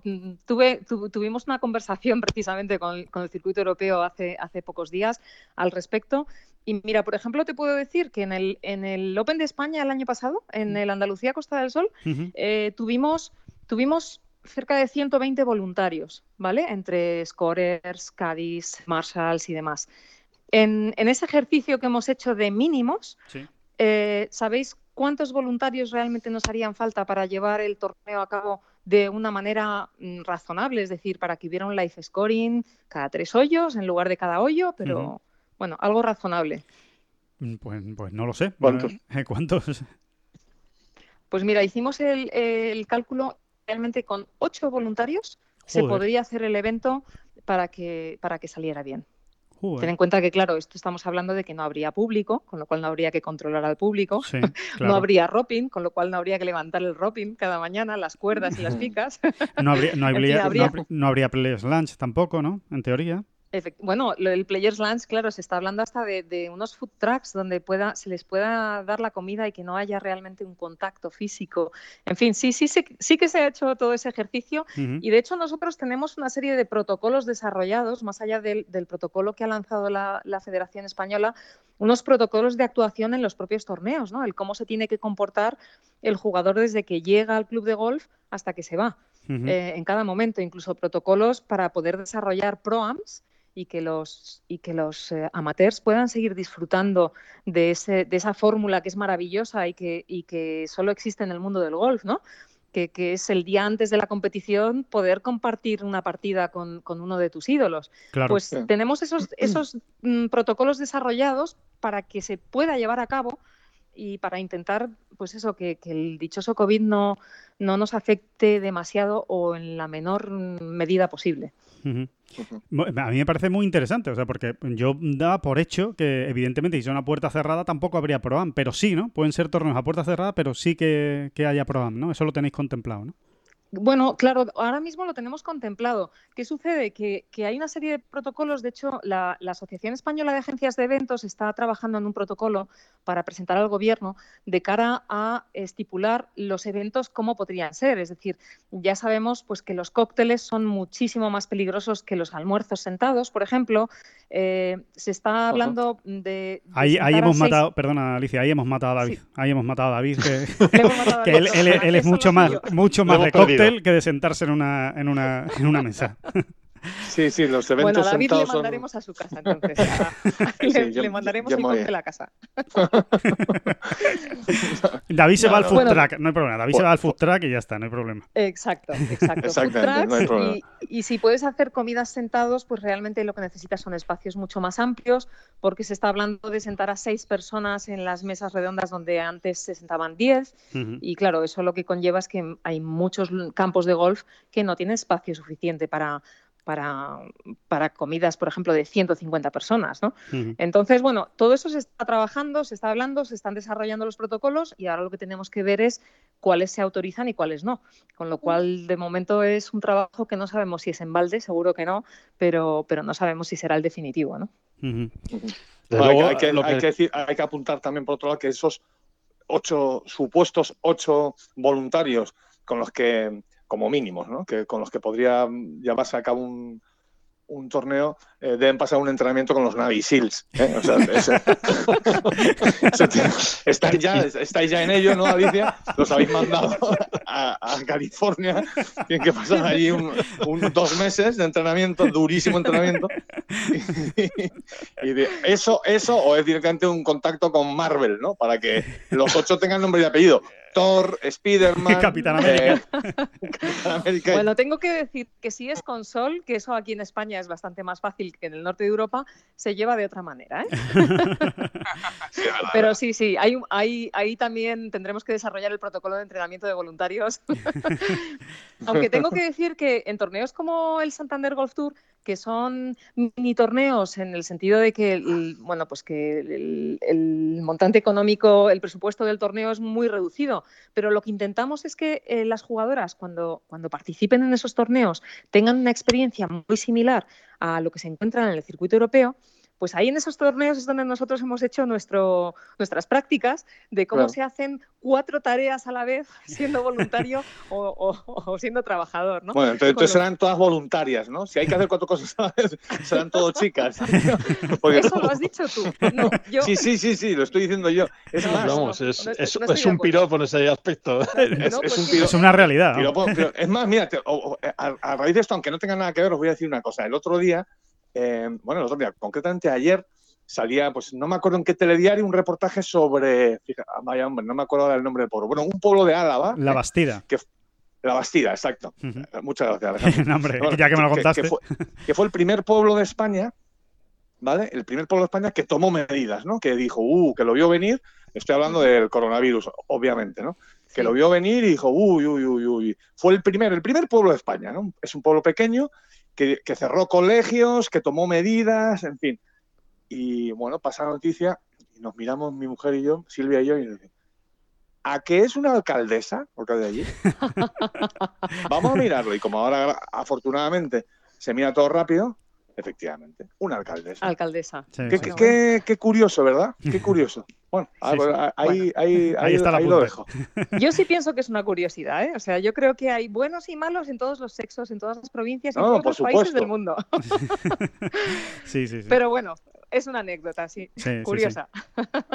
tuve, tu, tuvimos una conversación precisamente con, con el circuito europeo hace, hace pocos días al respecto. Y mira, por ejemplo, te puedo decir que en el, en el Open de España el año pasado, en el Andalucía Costa del Sol, uh -huh. eh, tuvimos tuvimos cerca de 120 voluntarios, ¿vale? Entre scorers, caddies, marshals y demás. En, en, ese ejercicio que hemos hecho de mínimos, sí. eh, ¿sabéis cuántos voluntarios realmente nos harían falta para llevar el torneo a cabo de una manera mm, razonable? Es decir, para que hubiera un live scoring cada tres hoyos en lugar de cada hoyo, pero uh -huh. Bueno, algo razonable. Pues, pues, no lo sé. ¿Cuántos? [laughs] ¿Cuántos? Pues mira, hicimos el, el cálculo realmente con ocho voluntarios Joder. se podría hacer el evento para que, para que saliera bien. Joder. Ten en cuenta que, claro, esto estamos hablando de que no habría público, con lo cual no habría que controlar al público. Sí, [laughs] claro. No habría roping, con lo cual no habría que levantar el roping cada mañana, las cuerdas y las [laughs] picas. No habría, no habría, fin, habría... No, no habría players lunch tampoco, ¿no? En teoría. Bueno, el Players Lunch, claro, se está hablando hasta de, de, unos food trucks donde pueda, se les pueda dar la comida y que no haya realmente un contacto físico. En fin, sí, sí, sí, sí que se ha hecho todo ese ejercicio uh -huh. y de hecho nosotros tenemos una serie de protocolos desarrollados, más allá del, del protocolo que ha lanzado la, la, Federación Española, unos protocolos de actuación en los propios torneos, ¿no? El cómo se tiene que comportar el jugador desde que llega al club de golf hasta que se va. Uh -huh. eh, en cada momento, incluso protocolos para poder desarrollar proams y que los, y que los eh, amateurs puedan seguir disfrutando de, ese, de esa fórmula que es maravillosa y que, y que solo existe en el mundo del golf, ¿no? que, es el día antes de la competición poder compartir una partida con, uno de tus ídolos. Pues tenemos esos, [clears throat] esos mm, protocolos desarrollados para que se pueda llevar a cabo y para intentar, pues eso, que, el dichoso COVID no, no nos afecte demasiado o en la menor medida posible. A mí me parece muy interesante, o sea, porque yo daba por hecho que, evidentemente, si son una puerta cerrada tampoco habría ProAm, pero sí, ¿no? Pueden ser torneos a puerta cerrada, pero sí que, que haya ProAm, ¿no? Eso lo tenéis contemplado, ¿no? Bueno, claro, ahora mismo lo tenemos contemplado. ¿Qué sucede? Que, hay una serie de protocolos. De hecho, la, Asociación Española de Agencias de Eventos está trabajando en un protocolo para presentar al Gobierno de cara a estipular los eventos como podrían ser. Es decir, ya sabemos pues, que los cócteles son muchísimo más peligrosos que los almuerzos sentados, por ejemplo. Eh, se está hablando de... ahí, hemos matado, perdona Alicia, ahí hemos matado a David. Ahí hemos matado a David, que, [laughs] él, es mucho más, mucho más de cóctel que de sentarse en una, en una, en una mesa. [laughs] Sí, sí, los eventos Bueno, a David le mandaremos a su casa, entonces. [laughs] le, mandaremos el de la casa. [laughs] David se va al food track, no hay problema. David se va al food track y ya está, no hay problema. Exacto, exacto. Food y, si puedes hacer comidas sentados, pues realmente lo que necesitas son espacios mucho más amplios, porque se está hablando de sentar a seis personas en las mesas redondas donde antes se sentaban diez. Y claro, eso lo que conlleva es que hay muchos campos de golf que no tienen espacio suficiente para para, para, comidas, por ejemplo, de 150 personas. ¿no? Entonces, bueno, todo eso se está trabajando, se está hablando, se están desarrollando los protocolos y ahora lo que tenemos que ver es cuáles se autorizan y cuáles no. Con lo cual, de momento es un trabajo que no sabemos si es en balde, seguro que no, pero, pero no sabemos si será el definitivo. ¿no? hay, que, decir, hay que apuntar también, por otro lado, que esos ocho supuestos ocho voluntarios con los que como mínimos, ¿no? que, con los que podría llevarse a cabo un, un torneo eh, deben pasar un entrenamiento con los Navy SEALs. ¿eh? [laughs] estáis, ya, estáis ya en ello, ¿no, Alicia? Los habéis mandado a, California. Tienen que pasar allí un, dos meses de entrenamiento, durísimo entrenamiento. Y, eso, eso, o es directamente un contacto con Marvel, ¿no? Para que los ocho tengan nombre y apellido. Thor, Spider-Man, [laughs] Capitán América. Eh, [laughs] bueno, tengo que decir que si es con Sol, que eso aquí en España es bastante más fácil que en el norte de Europa, se lleva de otra manera. ¿eh? [laughs] Pero sí, sí, hay, hay, ahí también tendremos que desarrollar el protocolo de entrenamiento de voluntarios. Aunque tengo que decir que en torneos como el Santander Golf Tour, que son mini torneos en el sentido de que, el, bueno, pues que el, montante económico, el presupuesto del torneo es muy reducido, pero lo que intentamos es que eh, las jugadoras cuando, cuando participen en esos torneos tengan una experiencia muy similar a lo que se encuentra en el circuito europeo pues ahí en esos torneos es donde nosotros hemos hecho nuestro, nuestras prácticas de cómo se hacen cuatro tareas a la vez [laughs] siendo voluntario [laughs] o, siendo trabajador. ¿no? Bueno, entonces, serán todas voluntarias, ¿no? Si hay que hacer cuatro cosas a la vez, [laughs] serán todo chicas. Eso lo has dicho tú. Sí, sí, sí, sí, lo estoy diciendo yo. Es más, es, un piropo en ese aspecto. Es, una realidad. es más, mira, a raíz de esto, aunque no tenga nada que ver, os voy a decir una cosa. El otro día eh, bueno, el otro día, concretamente ayer, salía, pues no me acuerdo en qué telediario, un reportaje sobre, fíjate, ah, vaya hombre, no me acuerdo del nombre del pueblo, bueno, un pueblo de Álava. La Bastida. Que, la Bastida, exacto. Muchas gracias, [laughs] ya que me lo contaste. Que, fue, el primer pueblo de España, ¿vale? El primer pueblo de España que tomó medidas, ¿no? Que dijo, uh, que lo vio venir, estoy hablando del coronavirus, obviamente, ¿no? Que lo vio venir y dijo, uy, uy, uy, uy. Fue el primer, el primer pueblo de España, ¿no? Es un pueblo pequeño que, cerró colegios, que tomó medidas, en fin. Y bueno, pasa la noticia y nos miramos mi mujer y yo, Silvia y yo, y nos decimos, ¿a qué es una alcaldesa? Porque de allí. [laughs] Vamos a mirarlo. Y como ahora, afortunadamente, se mira todo rápido, Efectivamente, una alcaldesa. Alcaldesa. qué, curioso, ¿verdad? Qué [laughs] curioso. Bueno, ahí, está lo dejo. [laughs] Yo sí pienso que es una curiosidad, ¿eh? O sea, yo creo que hay buenos y malos en todos los sexos, en todas las provincias, en todos los países del mundo. [laughs] [laughs] sí, sí, sí. Pero bueno, es una anécdota, sí, curiosa.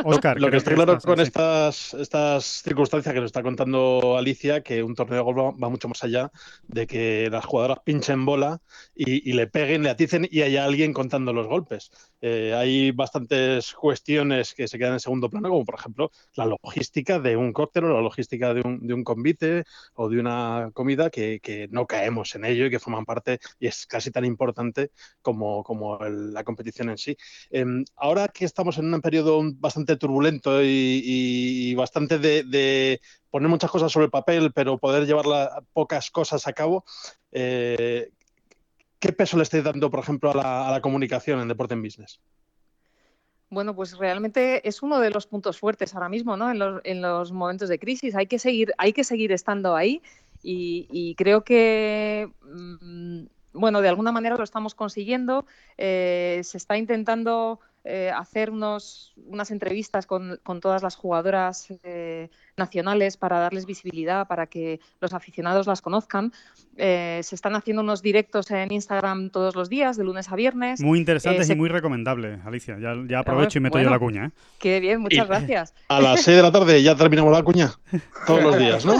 Oscar, lo que está claro con estas, estas circunstancias que nos está contando Alicia, que un torneo de golf va, mucho más allá de que las jugadoras pinchen bola y, le peguen, le aticen y haya alguien contando los golpes. Eh, hay bastantes cuestiones que se quedan en segundo plano, como por ejemplo la logística de un cóctel o la logística de un, de un convite o de una comida que, no caemos en ello y que forman parte y es casi tan importante como, la competición en sí. Eh, ahora que estamos en un periodo bastante turbulento y, bastante de, de, poner muchas cosas sobre el papel, pero poder llevar pocas cosas a cabo, eh, ¿Qué peso le estáis dando, por ejemplo, a la, comunicación en Deporte en Business? Bueno, pues realmente es uno de los puntos fuertes ahora mismo, ¿no? En los, en los momentos de crisis. Hay que seguir, hay que seguir estando ahí y, creo que, mmm, bueno, de alguna manera lo estamos consiguiendo. Eh, se está intentando eh, hacer unos, unas entrevistas con, con, todas las jugadoras eh, nacionales para darles visibilidad, para que los aficionados las conozcan. Eh, se están haciendo unos directos en Instagram todos los días, de lunes a viernes. Muy interesantes se... y muy recomendable, Alicia. Ya, ya aprovecho y meto bueno, yo la cuña. ¿eh? Qué bien, muchas y gracias. A las 6 de la tarde ya terminamos la cuña, [laughs] todos los días, ¿no?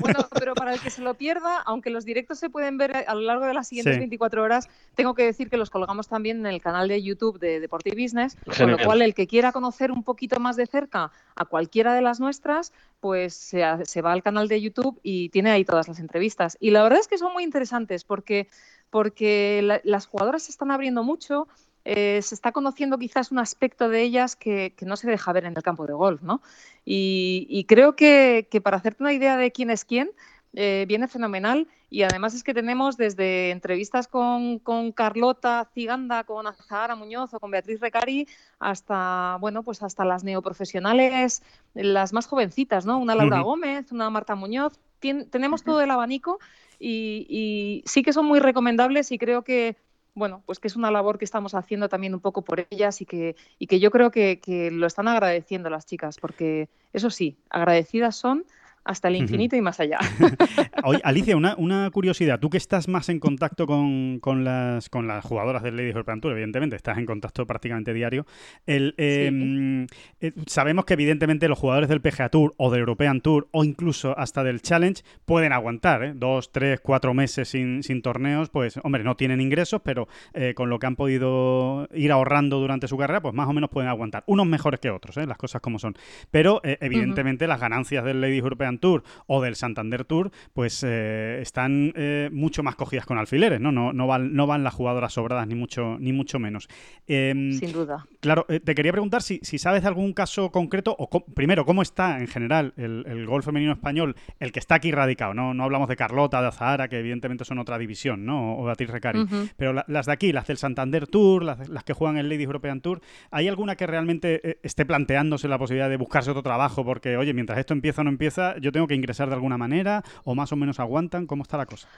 bueno, para el que se lo pierda, aunque los directos se pueden ver a lo largo de las siguientes sí. 24 horas, tengo que decir que los colgamos también en el canal de YouTube de Deportive Business, Genial. con lo cual el que quiera conocer un poquito más de cerca a cualquiera de las nuestras, pues se, se, va al canal de YouTube y tiene ahí todas las entrevistas. Y la verdad es que son muy interesantes porque, porque la, las jugadoras se están abriendo mucho, eh, se está conociendo quizás un aspecto de ellas que, que, no se deja ver en el campo de golf, ¿no? Y, y creo que, que, para hacerte una idea de quién es quién, eh, viene fenomenal y además es que tenemos desde entrevistas con, con Carlota Ciganda, con Azahara Muñoz o con Beatriz Recari hasta, bueno, pues hasta las neoprofesionales, las más jovencitas, ¿no? Una Laura uh -huh. Gómez, una Marta Muñoz. Tien, tenemos uh -huh. todo el abanico y, y sí que son muy recomendables y creo que bueno, pues que es una labor que estamos haciendo también un poco por ellas y que, y que yo creo que, que, lo están agradeciendo las chicas, porque eso sí, agradecidas son hasta el infinito y más allá. [laughs] Oye, Alicia, una, una, curiosidad. Tú que estás más en contacto con, con, las, con las jugadoras del Ladies European Tour, evidentemente, estás en contacto prácticamente diario. El, eh, sí. eh, sabemos que evidentemente los jugadores del PGA Tour o del European Tour o incluso hasta del Challenge pueden aguantar ¿eh? dos, tres, cuatro meses sin, sin, torneos, pues hombre, no tienen ingresos, pero eh, con lo que han podido ir ahorrando durante su carrera, pues más o menos pueden aguantar. Unos mejores que otros, las cosas como son. Pero evidentemente uh -huh. las ganancias del Ladies European Tour o del Santander Tour, pues eh, están eh, mucho más cogidas con alfileres, ¿no? No, no, van, no van las jugadoras sobradas, ni mucho, ni mucho menos. Eh, Sin duda. Claro, eh, te quería preguntar si, si, sabes de algún caso concreto, o primero, ¿cómo está en general el, el, golf femenino español, el que está aquí radicado? No, no hablamos de Carlota, de Azahara, que evidentemente son otra división, ¿no? O de Atir Recari. Uh -huh. Pero la, las de aquí, las del Santander Tour, las, las, que juegan el Ladies European Tour, ¿hay alguna que realmente esté planteándose la posibilidad de buscarse otro trabajo? Porque, oye, mientras esto empieza o no empieza, yo tengo que ingresar de alguna manera o más o menos aguantan? ¿Cómo está la cosa?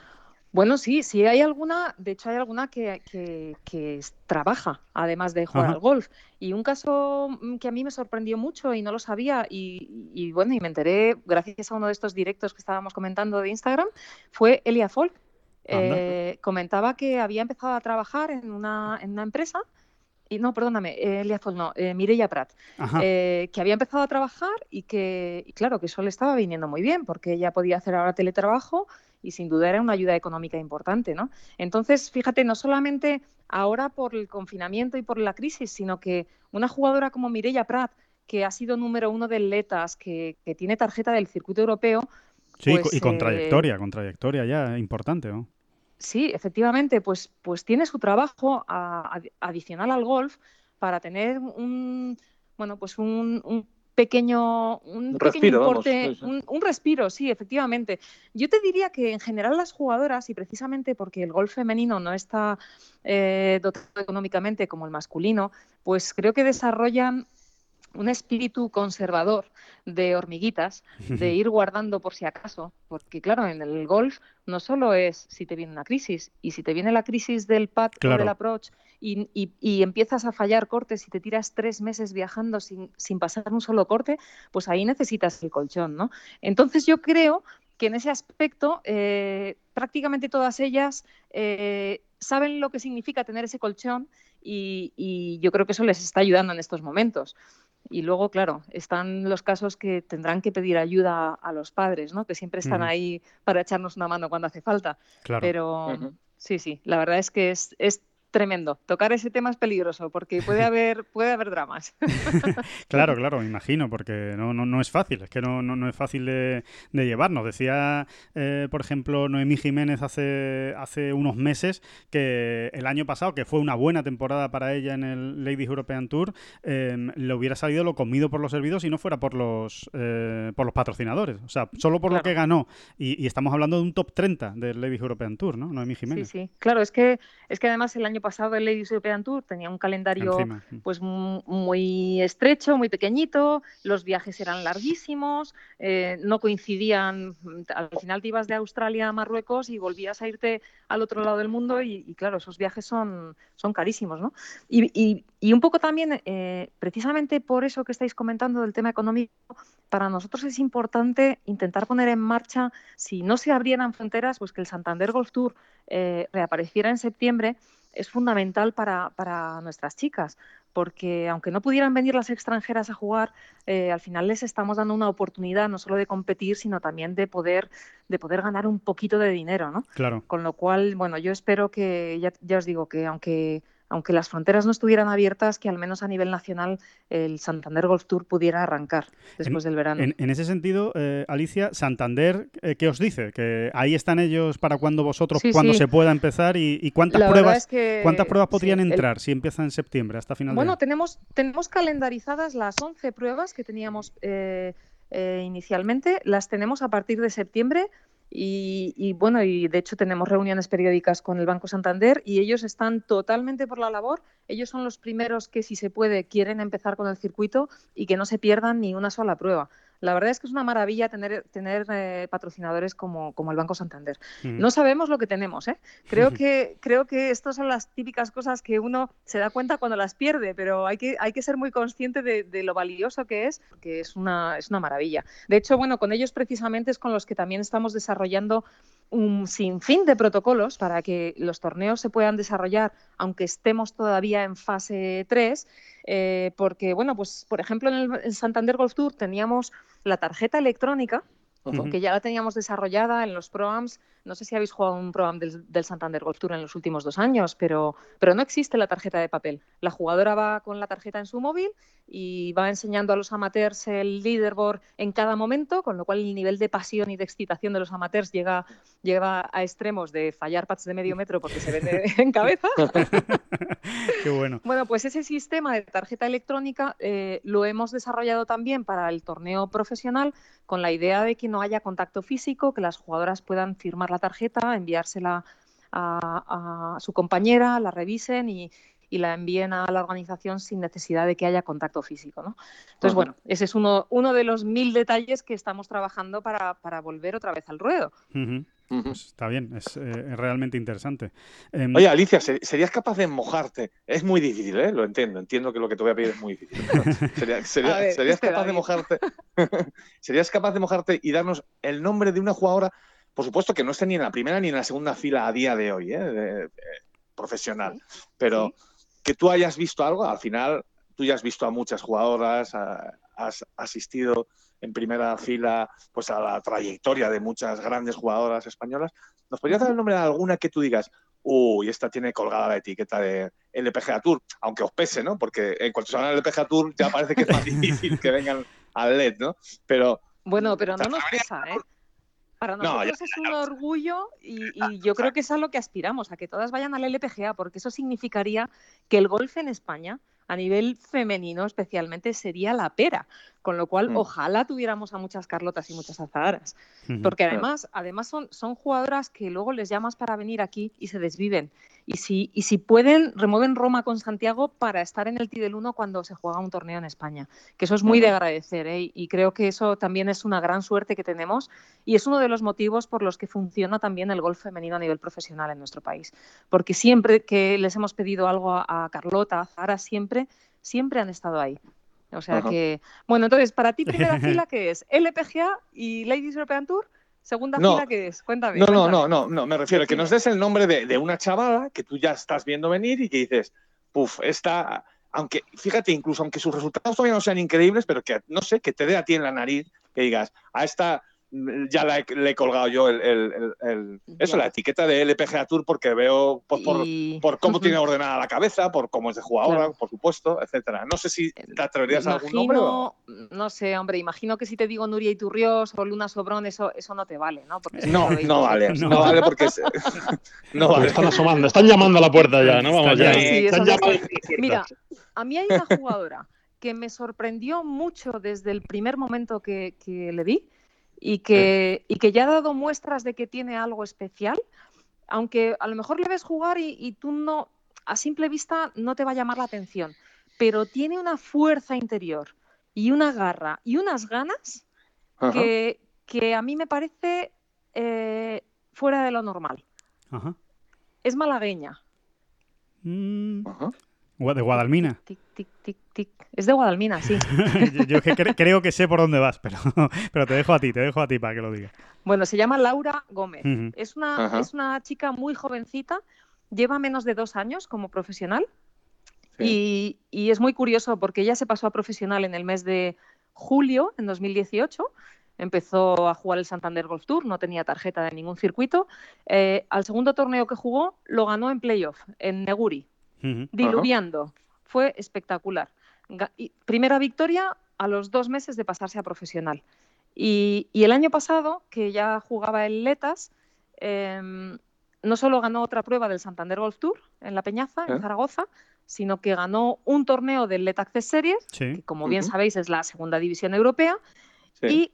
Bueno, sí, sí hay alguna, de hecho hay alguna que, que, que trabaja, además de jugar Ajá. al golf. Y un caso mm, que a mí me sorprendió mucho y no lo sabía, y, y, bueno, y me enteré gracias a uno de estos directos que estábamos comentando de Instagram, fue Elia Folk. Eh, comentaba que había empezado a trabajar en una, en una empresa y no, perdóname, eh, Elia Foll, no, eh, Mireia Prat, eh, que había empezado a trabajar y que, y claro, que eso le estaba viniendo muy bien, porque ella podía hacer ahora teletrabajo y sin duda era una ayuda económica importante, ¿no? Entonces, fíjate, no solamente ahora por el confinamiento y por la crisis, sino que una jugadora como Mireia Prat, que ha sido número uno de Letas, que, que tiene tarjeta del circuito europeo. Sí, pues, y con trayectoria, con trayectoria ya importante, ¿no? Sí, efectivamente, pues, pues tiene su trabajo a, a, adicional al golf para tener un, bueno, pues un, un pequeño, un, un pequeño respiro, importe, vamos, sí, sí. Un, un, respiro, sí, efectivamente. Yo te diría que en general las jugadoras, y precisamente porque el golf femenino no está eh, dotado económicamente como el masculino, pues creo que desarrollan un espíritu conservador de hormiguitas, de ir guardando por si acaso, porque claro, en el golf no solo es si te viene una crisis, y si te viene la crisis del pad claro. o del approach y, y, y, empiezas a fallar cortes y te tiras tres meses viajando sin, sin pasar un solo corte, pues ahí necesitas el colchón, ¿no? Entonces yo creo que en ese aspecto eh, prácticamente todas ellas eh, saben lo que significa tener ese colchón y, y yo creo que eso les está ayudando en estos momentos. Y luego, claro, están los casos que tendrán que pedir ayuda a los padres, ¿no? Que siempre están uh -huh. ahí para echarnos una mano cuando hace falta. Claro. Pero uh -huh. sí, sí, la verdad es que es, es tremendo. Tocar ese tema es peligroso porque puede [laughs] haber, puede haber dramas. [laughs] claro, claro, me imagino, porque no, no, no es fácil, es que no, no, no es fácil de, de llevar. Nos decía, eh, por ejemplo, Noemí Jiménez hace, hace unos meses que el año pasado, que fue una buena temporada para ella en el Ladies European Tour, eh, le hubiera salido lo comido por los servidos y no fuera por los, eh, por los patrocinadores. O sea, solo por lo que ganó. Y, y, estamos hablando de un top 30 del Ladies European Tour, ¿no? Noemí Jiménez. Sí, sí. Claro, es que, es que además el año pasado el Ladies European Tour tenía un calendario Encima. pues muy estrecho, muy pequeñito, los viajes eran larguísimos, eh, no coincidían, al final te ibas de Australia a Marruecos y volvías a irte al otro lado del mundo y, y claro, esos viajes son, son carísimos, ¿no? Y, y, y un poco también, eh, precisamente por eso que estáis comentando del tema económico, para nosotros es importante intentar poner en marcha, si no se abrieran fronteras, pues que el Santander Golf Tour eh, reapareciera en septiembre es fundamental para, para, nuestras chicas, porque aunque no pudieran venir las extranjeras a jugar, eh, al final les estamos dando una oportunidad no solo de competir, sino también de poder, de poder ganar un poquito de dinero, ¿no? Claro. Con lo cual, bueno, yo espero que, ya, ya os digo, que aunque aunque las fronteras no estuvieran abiertas, que al menos a nivel nacional el Santander Golf Tour pudiera arrancar después en, del verano. En, en ese sentido, eh, Alicia, Santander, eh, ¿qué os dice? Que ahí están ellos para cuando vosotros, Sí, cuando sí. se pueda empezar y, y cuántas La pruebas, es que, cuántas pruebas sí, podrían el- entrar si empieza en septiembre hasta final Bueno, de tenemos, tenemos calendarizadas las 11 pruebas que teníamos eh, eh, inicialmente, las tenemos a partir de septiembre y, y, bueno, y de hecho tenemos reuniones periódicas con el Banco Santander y ellos están totalmente por la labor. Ellos son los primeros que, si se puede, quieren empezar con el circuito y que no se pierdan ni una sola prueba. La verdad es que es una maravilla tener, tener eh, patrocinadores como, como el Banco Santander. Mm. No sabemos lo que tenemos, ¿eh? Creo [laughs] que, creo que estas son las típicas cosas que uno se da cuenta cuando las pierde, pero hay que, hay que ser muy consciente de, de lo valioso que es, porque es una, es una maravilla. De hecho, bueno, con ellos precisamente es con los que también estamos desarrollando un sinfín de protocolos para que los torneos se puedan desarrollar, aunque estemos todavía en fase 3, eh, porque, bueno, pues por ejemplo en el, en Santander Golf Tour teníamos la tarjeta electrónica, que ya la teníamos desarrollada en los proams. No sé si habéis jugado un proam del, del Santander Golf Tour en los últimos dos años, pero, pero no existe la tarjeta de papel. La jugadora va con la tarjeta en su móvil y va enseñando a los amateurs el leaderboard en cada momento, con lo cual el nivel de pasión y de excitación de los amateurs llega, llega a extremos de fallar pats de medio metro porque se ven [laughs] en cabeza. [laughs] Qué bueno. Bueno, pues ese sistema de tarjeta electrónica eh, lo hemos desarrollado también para el torneo profesional con la idea de que no haya contacto físico, que las jugadoras puedan firmar la tarjeta, enviársela a, a su compañera, la revisen y, y, la envíen a la organización sin necesidad de que haya contacto físico. ¿no? Entonces, bueno, ese es uno, uno de los mil detalles que estamos trabajando para, para volver otra vez al ruedo. Uh -huh. Pues está bien, es, eh, realmente interesante. Eh, Oye, Alicia, ¿serías capaz de mojarte? Es muy difícil, ¿eh? Lo entiendo, entiendo que lo que te voy a pedir es muy difícil. [laughs] Sería, sería, ver, ¿Serías capaz de mojarte? [laughs] ¿Serías capaz de mojarte y darnos el nombre de una jugadora? Por supuesto que no esté ni en la primera ni en la segunda fila a día de hoy, ¿eh? De, de, profesional. Pero que tú hayas visto algo, al final tú ya has visto a muchas jugadoras, has asistido en primera fila pues a la trayectoria de muchas grandes jugadoras españolas. ¿Nos podrías dar el nombre de alguna que tú digas, uy, esta tiene colgada la etiqueta de LPGA Tour, aunque os pese, ¿no? Porque en cuanto se habla del LPGA Tour ya parece que es más [laughs] difícil que vengan al LED, ¿no? Pero bueno, pero no nos pesa, ¿eh? Para nosotros no, es un orgullo y, y, yo creo que es a lo que aspiramos, a que todas vayan al LPGA, porque eso significaría que el golf en España, a nivel femenino especialmente, sería la pera. Con lo cual, mm. ojalá tuviéramos a muchas Carlotas y muchas Azaharas. Porque además, además son, son jugadoras que luego les llamas para venir aquí y se desviven. Y si, y si pueden, remueven Roma con Santiago para estar en el del 1 cuando se juega un torneo en España. Que eso es muy de agradecer. ¿eh? Y creo que eso también es una gran suerte que tenemos. Y es uno de los motivos por los que funciona también el golf femenino a nivel profesional en nuestro país. Porque siempre que les hemos pedido algo a, a Carlota, a Zahara, siempre, siempre han estado ahí. O sea Ajá. que, bueno, entonces, para ti, primera [laughs] fila, ¿qué es? ¿LPGA y Ladies European Tour? Segunda no, fila, ¿qué es? Cuéntame. No, cuéntame. no, no, no, no, me refiero a que nos des el nombre de, de, una chavala que tú ya estás viendo venir y que dices, puf, esta, aunque, fíjate, incluso aunque sus resultados todavía no sean increíbles, pero que, no sé, que te dé a ti en la nariz, que digas, a esta ya la he- le he colgado yo el, el- el- el- eso, la etiqueta de LPGA Tour porque veo pues, por, Y- por cómo [laughs] tiene ordenada la cabeza, por cómo es de jugadora, Claro. por supuesto, etcétera. No sé si te atreverías a algún nombre. o- Imagino, no sé, hombre, imagino que si te digo Nuria Iturrios o Luna Sobrón, eso, eso no te vale, ¿no? Porque No, no vale, No. [laughs] no, vale porque es- [laughs] no vale. están asomando, están llamando a la puerta ya, ¿no? Vamos ya. Sí, están es-. Mira, a mí hay una jugadora que me sorprendió mucho desde el primer momento que, que le vi y que, y que ya ha dado muestras de que tiene algo especial, aunque a lo mejor le ves jugar y, y tú no, a simple vista no te va a llamar la atención, pero tiene una fuerza interior y una garra y unas ganas que, que a mí me parece eh, fuera de lo normal. Ajá. Es malagueña. Mm, Ajá. De Guadalmina. Tic, tic, tic, tic. Es de Guadalmina, sí. [laughs] yo yo es que cre- creo que sé por dónde vas, pero, [laughs] pero te dejo a ti, te dejo a ti para que lo digas. Bueno, se llama Laura Gómez. Es una, Ajá. es una chica muy jovencita, lleva menos de dos años como profesional Sí. y, y es muy curioso porque ella se pasó a profesional en el mes de julio, en 2018. Empezó a jugar el Santander Golf Tour, no tenía tarjeta de ningún circuito. Eh, al segundo torneo que jugó lo ganó en playoff, en Neguri, Diluviando. Fue espectacular. Y- primera victoria a los dos meses de pasarse a profesional. Y, y el año pasado, que ya jugaba el Letas, em, no solo ganó otra prueba del Santander Golf Tour en La Peñaza, ¿Eh? en Zaragoza, sino que ganó un torneo del Let Access Series, Sí. que como bien sabéis es la segunda división europea, Sí. y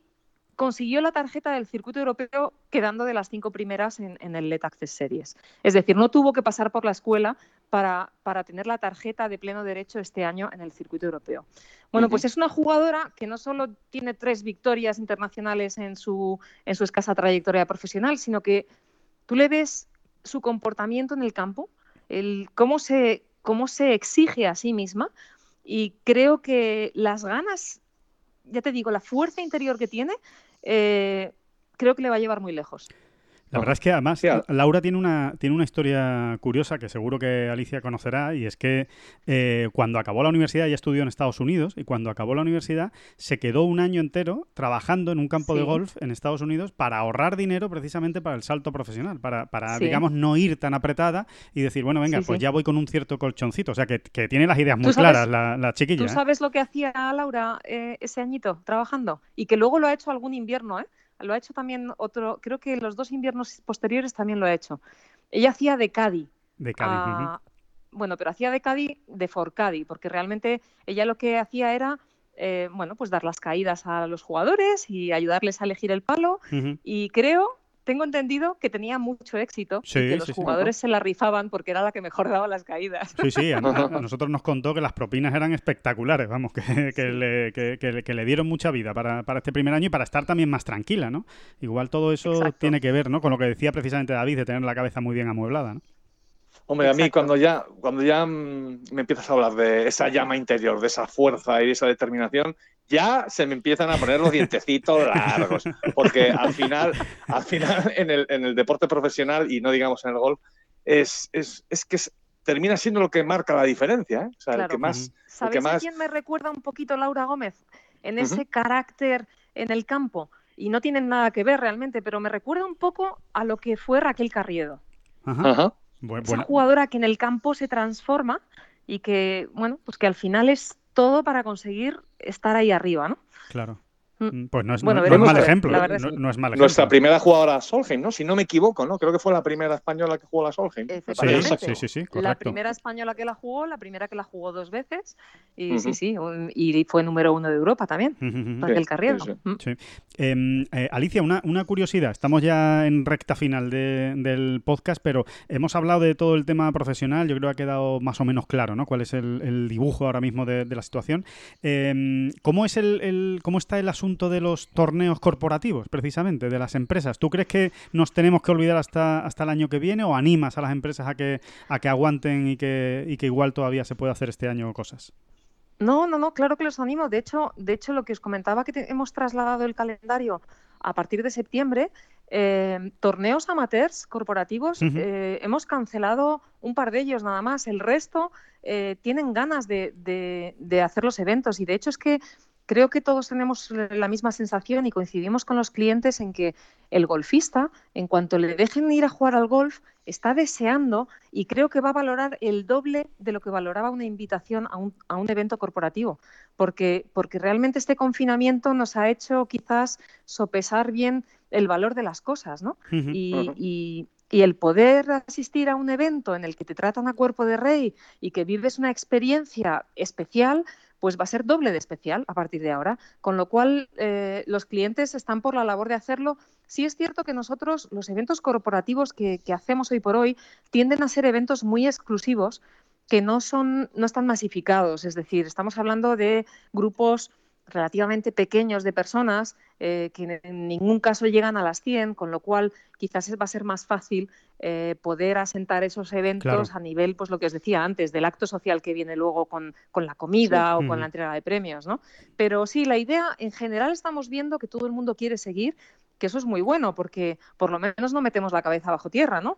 consiguió la tarjeta del circuito europeo quedando de las cinco primeras en, en el Let Access Series. Es decir, no tuvo que pasar por la escuela para, para tener la tarjeta de pleno derecho este año en el circuito europeo. Bueno, pues es una jugadora que no solo tiene tres victorias internacionales en su, en su escasa trayectoria profesional, sino que tú le ves su comportamiento en el campo, el cómo se, cómo se exige a sí misma y creo que las ganas, ya te digo, la fuerza interior que tiene, eh, creo que le va a llevar muy lejos. La verdad es que además Sí, Laura tiene una, tiene una historia curiosa que seguro que Alicia conocerá y es que eh, cuando acabó la universidad, ella estudió en Estados Unidos y cuando acabó la universidad se quedó un año entero trabajando en un campo de golf en Estados Unidos para ahorrar dinero precisamente para el salto profesional, para, para Sí. digamos, no ir tan apretada y decir, bueno, venga, Sí, pues sí. ya voy con un cierto colchoncito. O sea, que, que tiene las ideas muy ¿Tú sabes- claras la, la chiquilla. ¿Tú ¿eh? sabes lo que hacía Laura eh, ese añito trabajando? Y que luego lo ha hecho algún invierno, ¿eh? Lo ha hecho también otro, creo que los dos inviernos posteriores también lo ha hecho. Ella hacía de Cádiz. De Cádiz. ujú. a- Bueno, pero hacía de Cádiz de Forcadi, porque realmente ella lo que hacía era, eh, bueno, pues dar las caídas a los jugadores y ayudarles a elegir el palo. Y creo, tengo entendido que tenía mucho éxito Sí, y que los sí, sí. jugadores se la rifaban porque era la que mejor daba las caídas. Sí, sí, a, [laughs] nosotros nos contó que las propinas eran espectaculares, vamos, que, que le, que- que le- que le dieron mucha vida para, para este primer año y para estar también más tranquila, ¿no? Igual todo eso Exacto. tiene que ver, ¿no? Con lo que decía precisamente David, de tener la cabeza muy bien amueblada, ¿no? Hombre, a mí cuando ya, cuando ya mm, me empiezas a hablar de esa llama interior, de esa fuerza y esa determinación, ya se me empiezan a poner los dientecitos [laughs] largos. Porque al final, al final en, el, en el deporte profesional y no digamos en el golf, es, es, es que es- termina siendo lo que marca la diferencia. ¿eh? O sea, el que más. ¿Sabéis más- a quién me recuerda un poquito Laura Gómez? En ese carácter en el campo. Y no tienen nada que ver realmente, pero me recuerda un poco a lo que fue Raquel Carriedo. Ajá. Ajá. Esa buena- jugadora que en el campo se transforma y que, bueno, pues que al final es todo para conseguir estar ahí arriba, ¿no? Claro. Mm. Mm, Pues no es, Bueno, no- no es veremos mal ejemplo, la ¿eh? verdad es no, es mal ejemplo. Nuestra primera jugadora Solheim, ¿no? Si no me equivoco, ¿no? Creo que fue la primera española que jugó la Solheim. Sí, sí, sí, sí, La primera española que la jugó, la primera que la jugó dos veces, y Ujú. sí, sí, un- y fue número uno de Europa también, Ujú, ujú. Raquel sí, Carriedo. sí. Sí. Em, eh, Alicia, una, una curiosidad. Estamos ya en recta final de- del podcast, pero hemos hablado de todo el tema profesional. Yo creo que ha quedado más o menos claro, ¿no? Cuál es el, el dibujo ahora mismo de, de la situación. Em, ¿cómo, es el, el- ¿Cómo está el asunto de los torneos corporativos, precisamente, de las empresas? ¿Tú crees que nos tenemos que olvidar hasta, hasta el año que viene o animas a las empresas a que, a que aguanten y que, y que igual todavía se puede hacer este año cosas? No, no, no, claro que los animo. De hecho, de hecho lo que os comentaba que te- hemos trasladado el calendario a partir de septiembre, eh, torneos amateurs corporativos, eh, hemos cancelado un par de ellos nada más. El resto eh, tienen ganas de, de- de hacer los eventos y de hecho es que creo que todos tenemos la misma sensación y coincidimos con los clientes en que el golfista, en cuanto le dejen ir a jugar al golf, está deseando y creo que va a valorar el doble de lo que valoraba una invitación a un, a un evento corporativo, porque, porque realmente este confinamiento nos ha hecho quizás sopesar bien el valor de las cosas, ¿no? y, y el poder asistir a un evento en el que te tratan a cuerpo de rey y que vives una experiencia especial, pues va a ser doble de especial a partir de ahora. Con lo cual, eh, los clientes están por la labor de hacerlo. Sí es cierto que nosotros, los eventos corporativos que, que hacemos hoy por hoy, tienden a ser eventos muy exclusivos que no son, no están masificados. Es decir, estamos hablando de grupos relativamente pequeños de personas eh, que en ningún caso llegan a las 100, con lo cual quizás va a ser más fácil eh, poder asentar esos eventos a nivel, pues lo que os decía antes, del acto social que viene luego con, con la comida o con la entrega de premios, ¿no? Pero sí, la idea, en general estamos viendo que todo el mundo quiere seguir que eso es muy bueno porque por lo menos no metemos la cabeza bajo tierra, ¿no?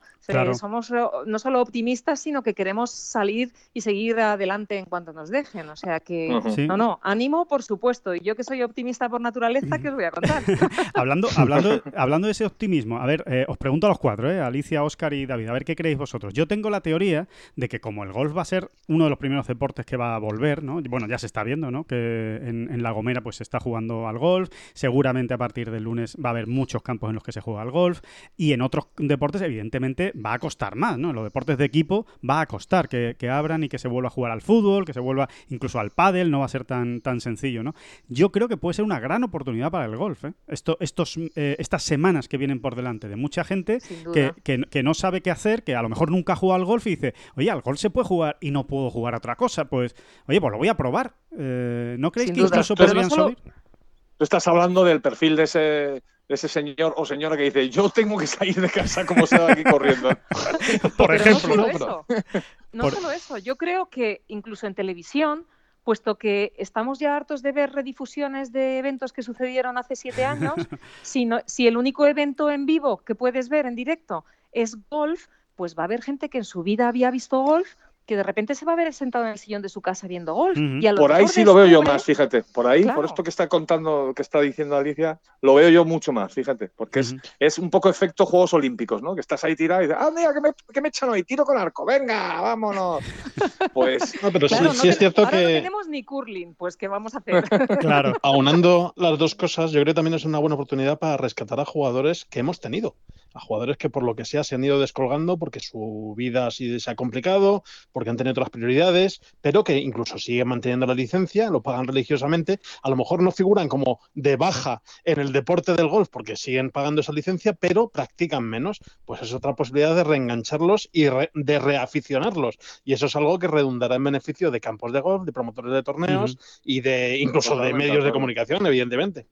Somos eh, no solo optimistas, sino que queremos salir y seguir adelante en cuanto nos dejen. O sea que, no, no, ánimo, por supuesto. Y yo que soy optimista por naturaleza, ¿qué os voy a contar? [laughs] hablando, hablando, hablando de ese optimismo, a ver, eh, os pregunto a los cuatro, ¿eh? Alicia, Oscar y David, a ver qué creéis vosotros. Yo tengo la teoría de que como el golf va a ser uno de los primeros deportes que va a volver, ¿no? Bueno, ya se está viendo, ¿no? Que en, en La Gomera pues se está jugando al golf. Seguramente a partir del lunes va a haber muchos campos en los que se juega al golf y en otros deportes evidentemente va a costar más, ¿no? En los deportes de equipo va a costar que, abran y que se vuelva a jugar al fútbol, que se vuelva incluso al pádel, no va a ser tan, tan sencillo, ¿no? Yo creo que puede ser una gran oportunidad para el golf, ¿eh? Esto, estos, eh, estas semanas que vienen por delante de mucha gente que, que, no sabe qué hacer, que a lo mejor nunca ha jugado al golf y dice, oye, al golf se puede jugar y no puedo jugar a otra cosa, pues, oye, pues lo voy a probar. Eh, ¿No creéis que incluso podrían subir? Tú estás hablando del perfil de ese, ese señor o señora que dice, yo tengo que salir de casa como se va aquí corriendo. [laughs] Por ejemplo, no solo, eso. No solo eso, yo creo que incluso en televisión, puesto que estamos ya hartos de ver redifusiones de eventos que sucedieron hace siete años, [laughs] si, si el único evento en vivo que puedes ver en directo es golf, pues va a haber gente que en su vida había visto golf que de repente se va a ver sentado en el sillón de su casa viendo golf. por ahí sí lo veo yo más, fíjate. Por ahí, por esto que está contando, que está diciendo Alicia, lo veo yo mucho más, fíjate. Porque es, es un poco efecto Juegos Olímpicos, ¿no? Que estás ahí tirado y dices, ah, mira, que me, que me echan hoy, tiro con arco, venga, vámonos. [laughs] Pues. No, pero sí, es cierto que. No tenemos ni curling, pues ¿qué vamos a hacer? [laughs] claro. Aunando las dos cosas, yo creo que también es una buena oportunidad para rescatar a jugadores que hemos tenido a jugadores que por lo que sea se han ido descolgando porque su vida se ha complicado, porque han tenido otras prioridades, pero que incluso siguen manteniendo la licencia, lo pagan religiosamente, a lo mejor no figuran como de baja en el deporte del golf porque siguen pagando esa licencia, pero practican menos, pues es otra posibilidad de reengancharlos y de reaficionarlos. Y eso es algo que redundará en beneficio de campos de golf, de promotores de torneos y de incluso de medios de comunicación, evidentemente.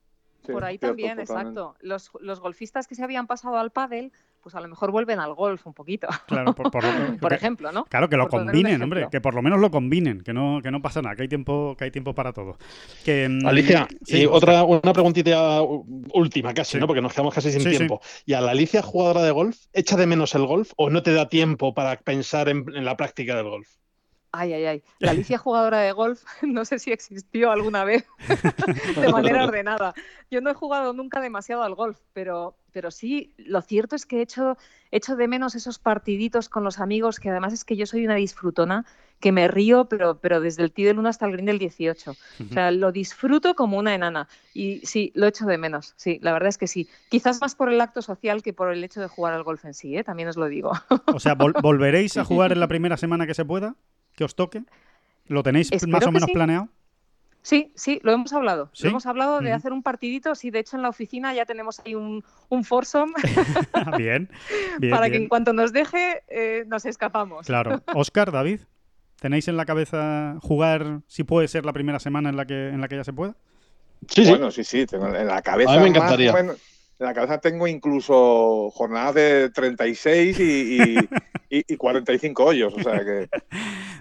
Por ahí también, exacto. Los, los, golfistas que se habían pasado al pádel, pues a lo mejor vuelven al golf un poquito. Claro, por, por, [laughs] ejemplo, ¿no? Claro, que lo combinen, hombre, que por lo menos lo combinen, que no, que no pasa nada, que hay tiempo, que hay tiempo para todo. Que, mm, Alicia, y otra, una preguntita última casi, ¿no? Porque nos quedamos casi sin tiempo. ¿Y a la Alicia, jugadora de golf, echa de menos el golf o no te da tiempo para pensar en la práctica del golf? Ay, ay, ay. [laughs] La Alicia jugadora de golf, [laughs] no sé si existió alguna vez [laughs] de manera ordenada. Yo no he jugado nunca demasiado al golf, pero, pero sí, lo cierto es que he hecho, hecho de menos esos partiditos con los amigos, que además es que yo soy una disfrutona, que me río, pero, pero desde el tee del 1 hasta el green del 18. O sea, lo disfruto como una enana. Y sí, lo echo de menos. Sí, la verdad es que sí. Quizás más por el acto social que por el hecho de jugar al golf en sí, ¿eh? también os lo digo. O sea, ¿volveréis a jugar en la primera semana que se pueda? Que os toque? ¿Lo tenéis más o menos planeado? Sí, sí, lo hemos hablado. Lo hemos hablado de hacer un partidito. Sí, de hecho en la oficina ya tenemos ahí un, un foursome. [laughs] [laughs] bien, Para que en cuanto nos deje, eh, nos escapamos. Claro. [laughs] Oscar, David, ¿tenéis en la cabeza jugar, si puede ser la primera semana en la que, en la que ya se pueda? Sí, bueno, sí, sí, tengo en la cabeza. A mí me encantaría. En la cabeza tengo incluso jornadas de 36 y, y, [laughs] y 45 hoyos. O sea que.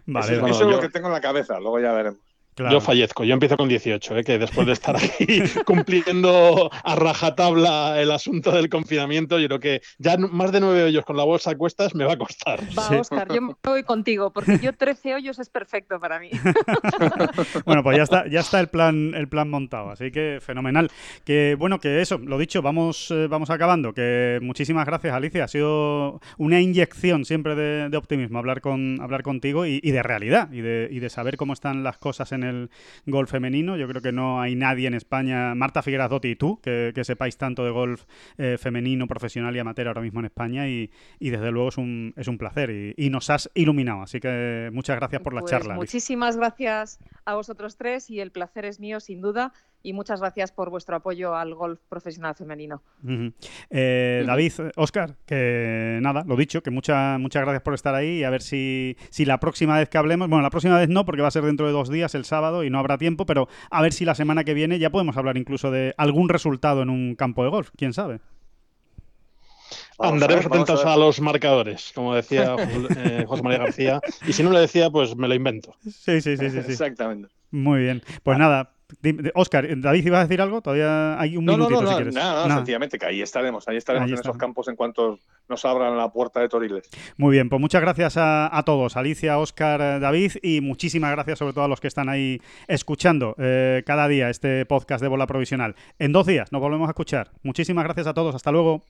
Vale, eso, es lo que tengo en la cabeza, luego ya veremos. Yo fallezco, yo empiezo con 18, ¿eh? que después de estar aquí [laughs] cumpliendo a rajatabla el asunto del confinamiento, yo creo que ya más de nueve hoyos con la bolsa a cuestas me va a costar. Va, Oscar, yo me voy contigo, porque yo 13 hoyos es perfecto para mí. [laughs] bueno, pues ya está, ya está el plan, el plan montado, así que fenomenal. Que bueno, que eso, lo dicho, vamos, eh, vamos acabando. Que muchísimas gracias, Alicia. Ha sido una inyección siempre de, optimismo hablar con hablar contigo y, de realidad y de, y de saber cómo están las cosas en el golf femenino. Yo creo que no hay nadie en España, Marta Figueras Dotti y tú, que, sepáis tanto de golf eh, femenino, profesional y amateur ahora mismo en España y, desde luego es un, es un placer y, nos has iluminado. Así que muchas gracias por la pues charla. Muchísimas gracias a vosotros tres y el placer es mío sin duda y muchas gracias por vuestro apoyo al golf profesional femenino. Eh, David, Oscar, que nada, lo dicho, que muchas muchas gracias por estar ahí y a ver si, si la próxima vez que hablemos, bueno, la próxima vez no, porque va a ser dentro de dos días, el sábado, y no habrá tiempo, pero a ver si la semana que viene ya podemos hablar incluso de algún resultado en un campo de golf, quién sabe. Andaremos atentos a, los marcadores, como decía [laughs] eh, José María García. Y si no lo decía, pues me lo invento. Sí, sí, sí, sí. sí. Exactamente. Muy bien. Pues nada, Oscar, David, ¿ibas a decir algo? Todavía hay un minutito no, si quieres. Nada, no, sencillamente que ahí estaremos, ahí estaremos en esos campos en cuanto nos abran la puerta de Toriles. Muy bien, pues muchas gracias a, todos, Alicia, Oscar, David y muchísimas gracias sobre todo a los que están ahí escuchando eh, cada día este podcast de Bola Provisional. En dos días nos volvemos a escuchar. Muchísimas gracias a todos, hasta luego.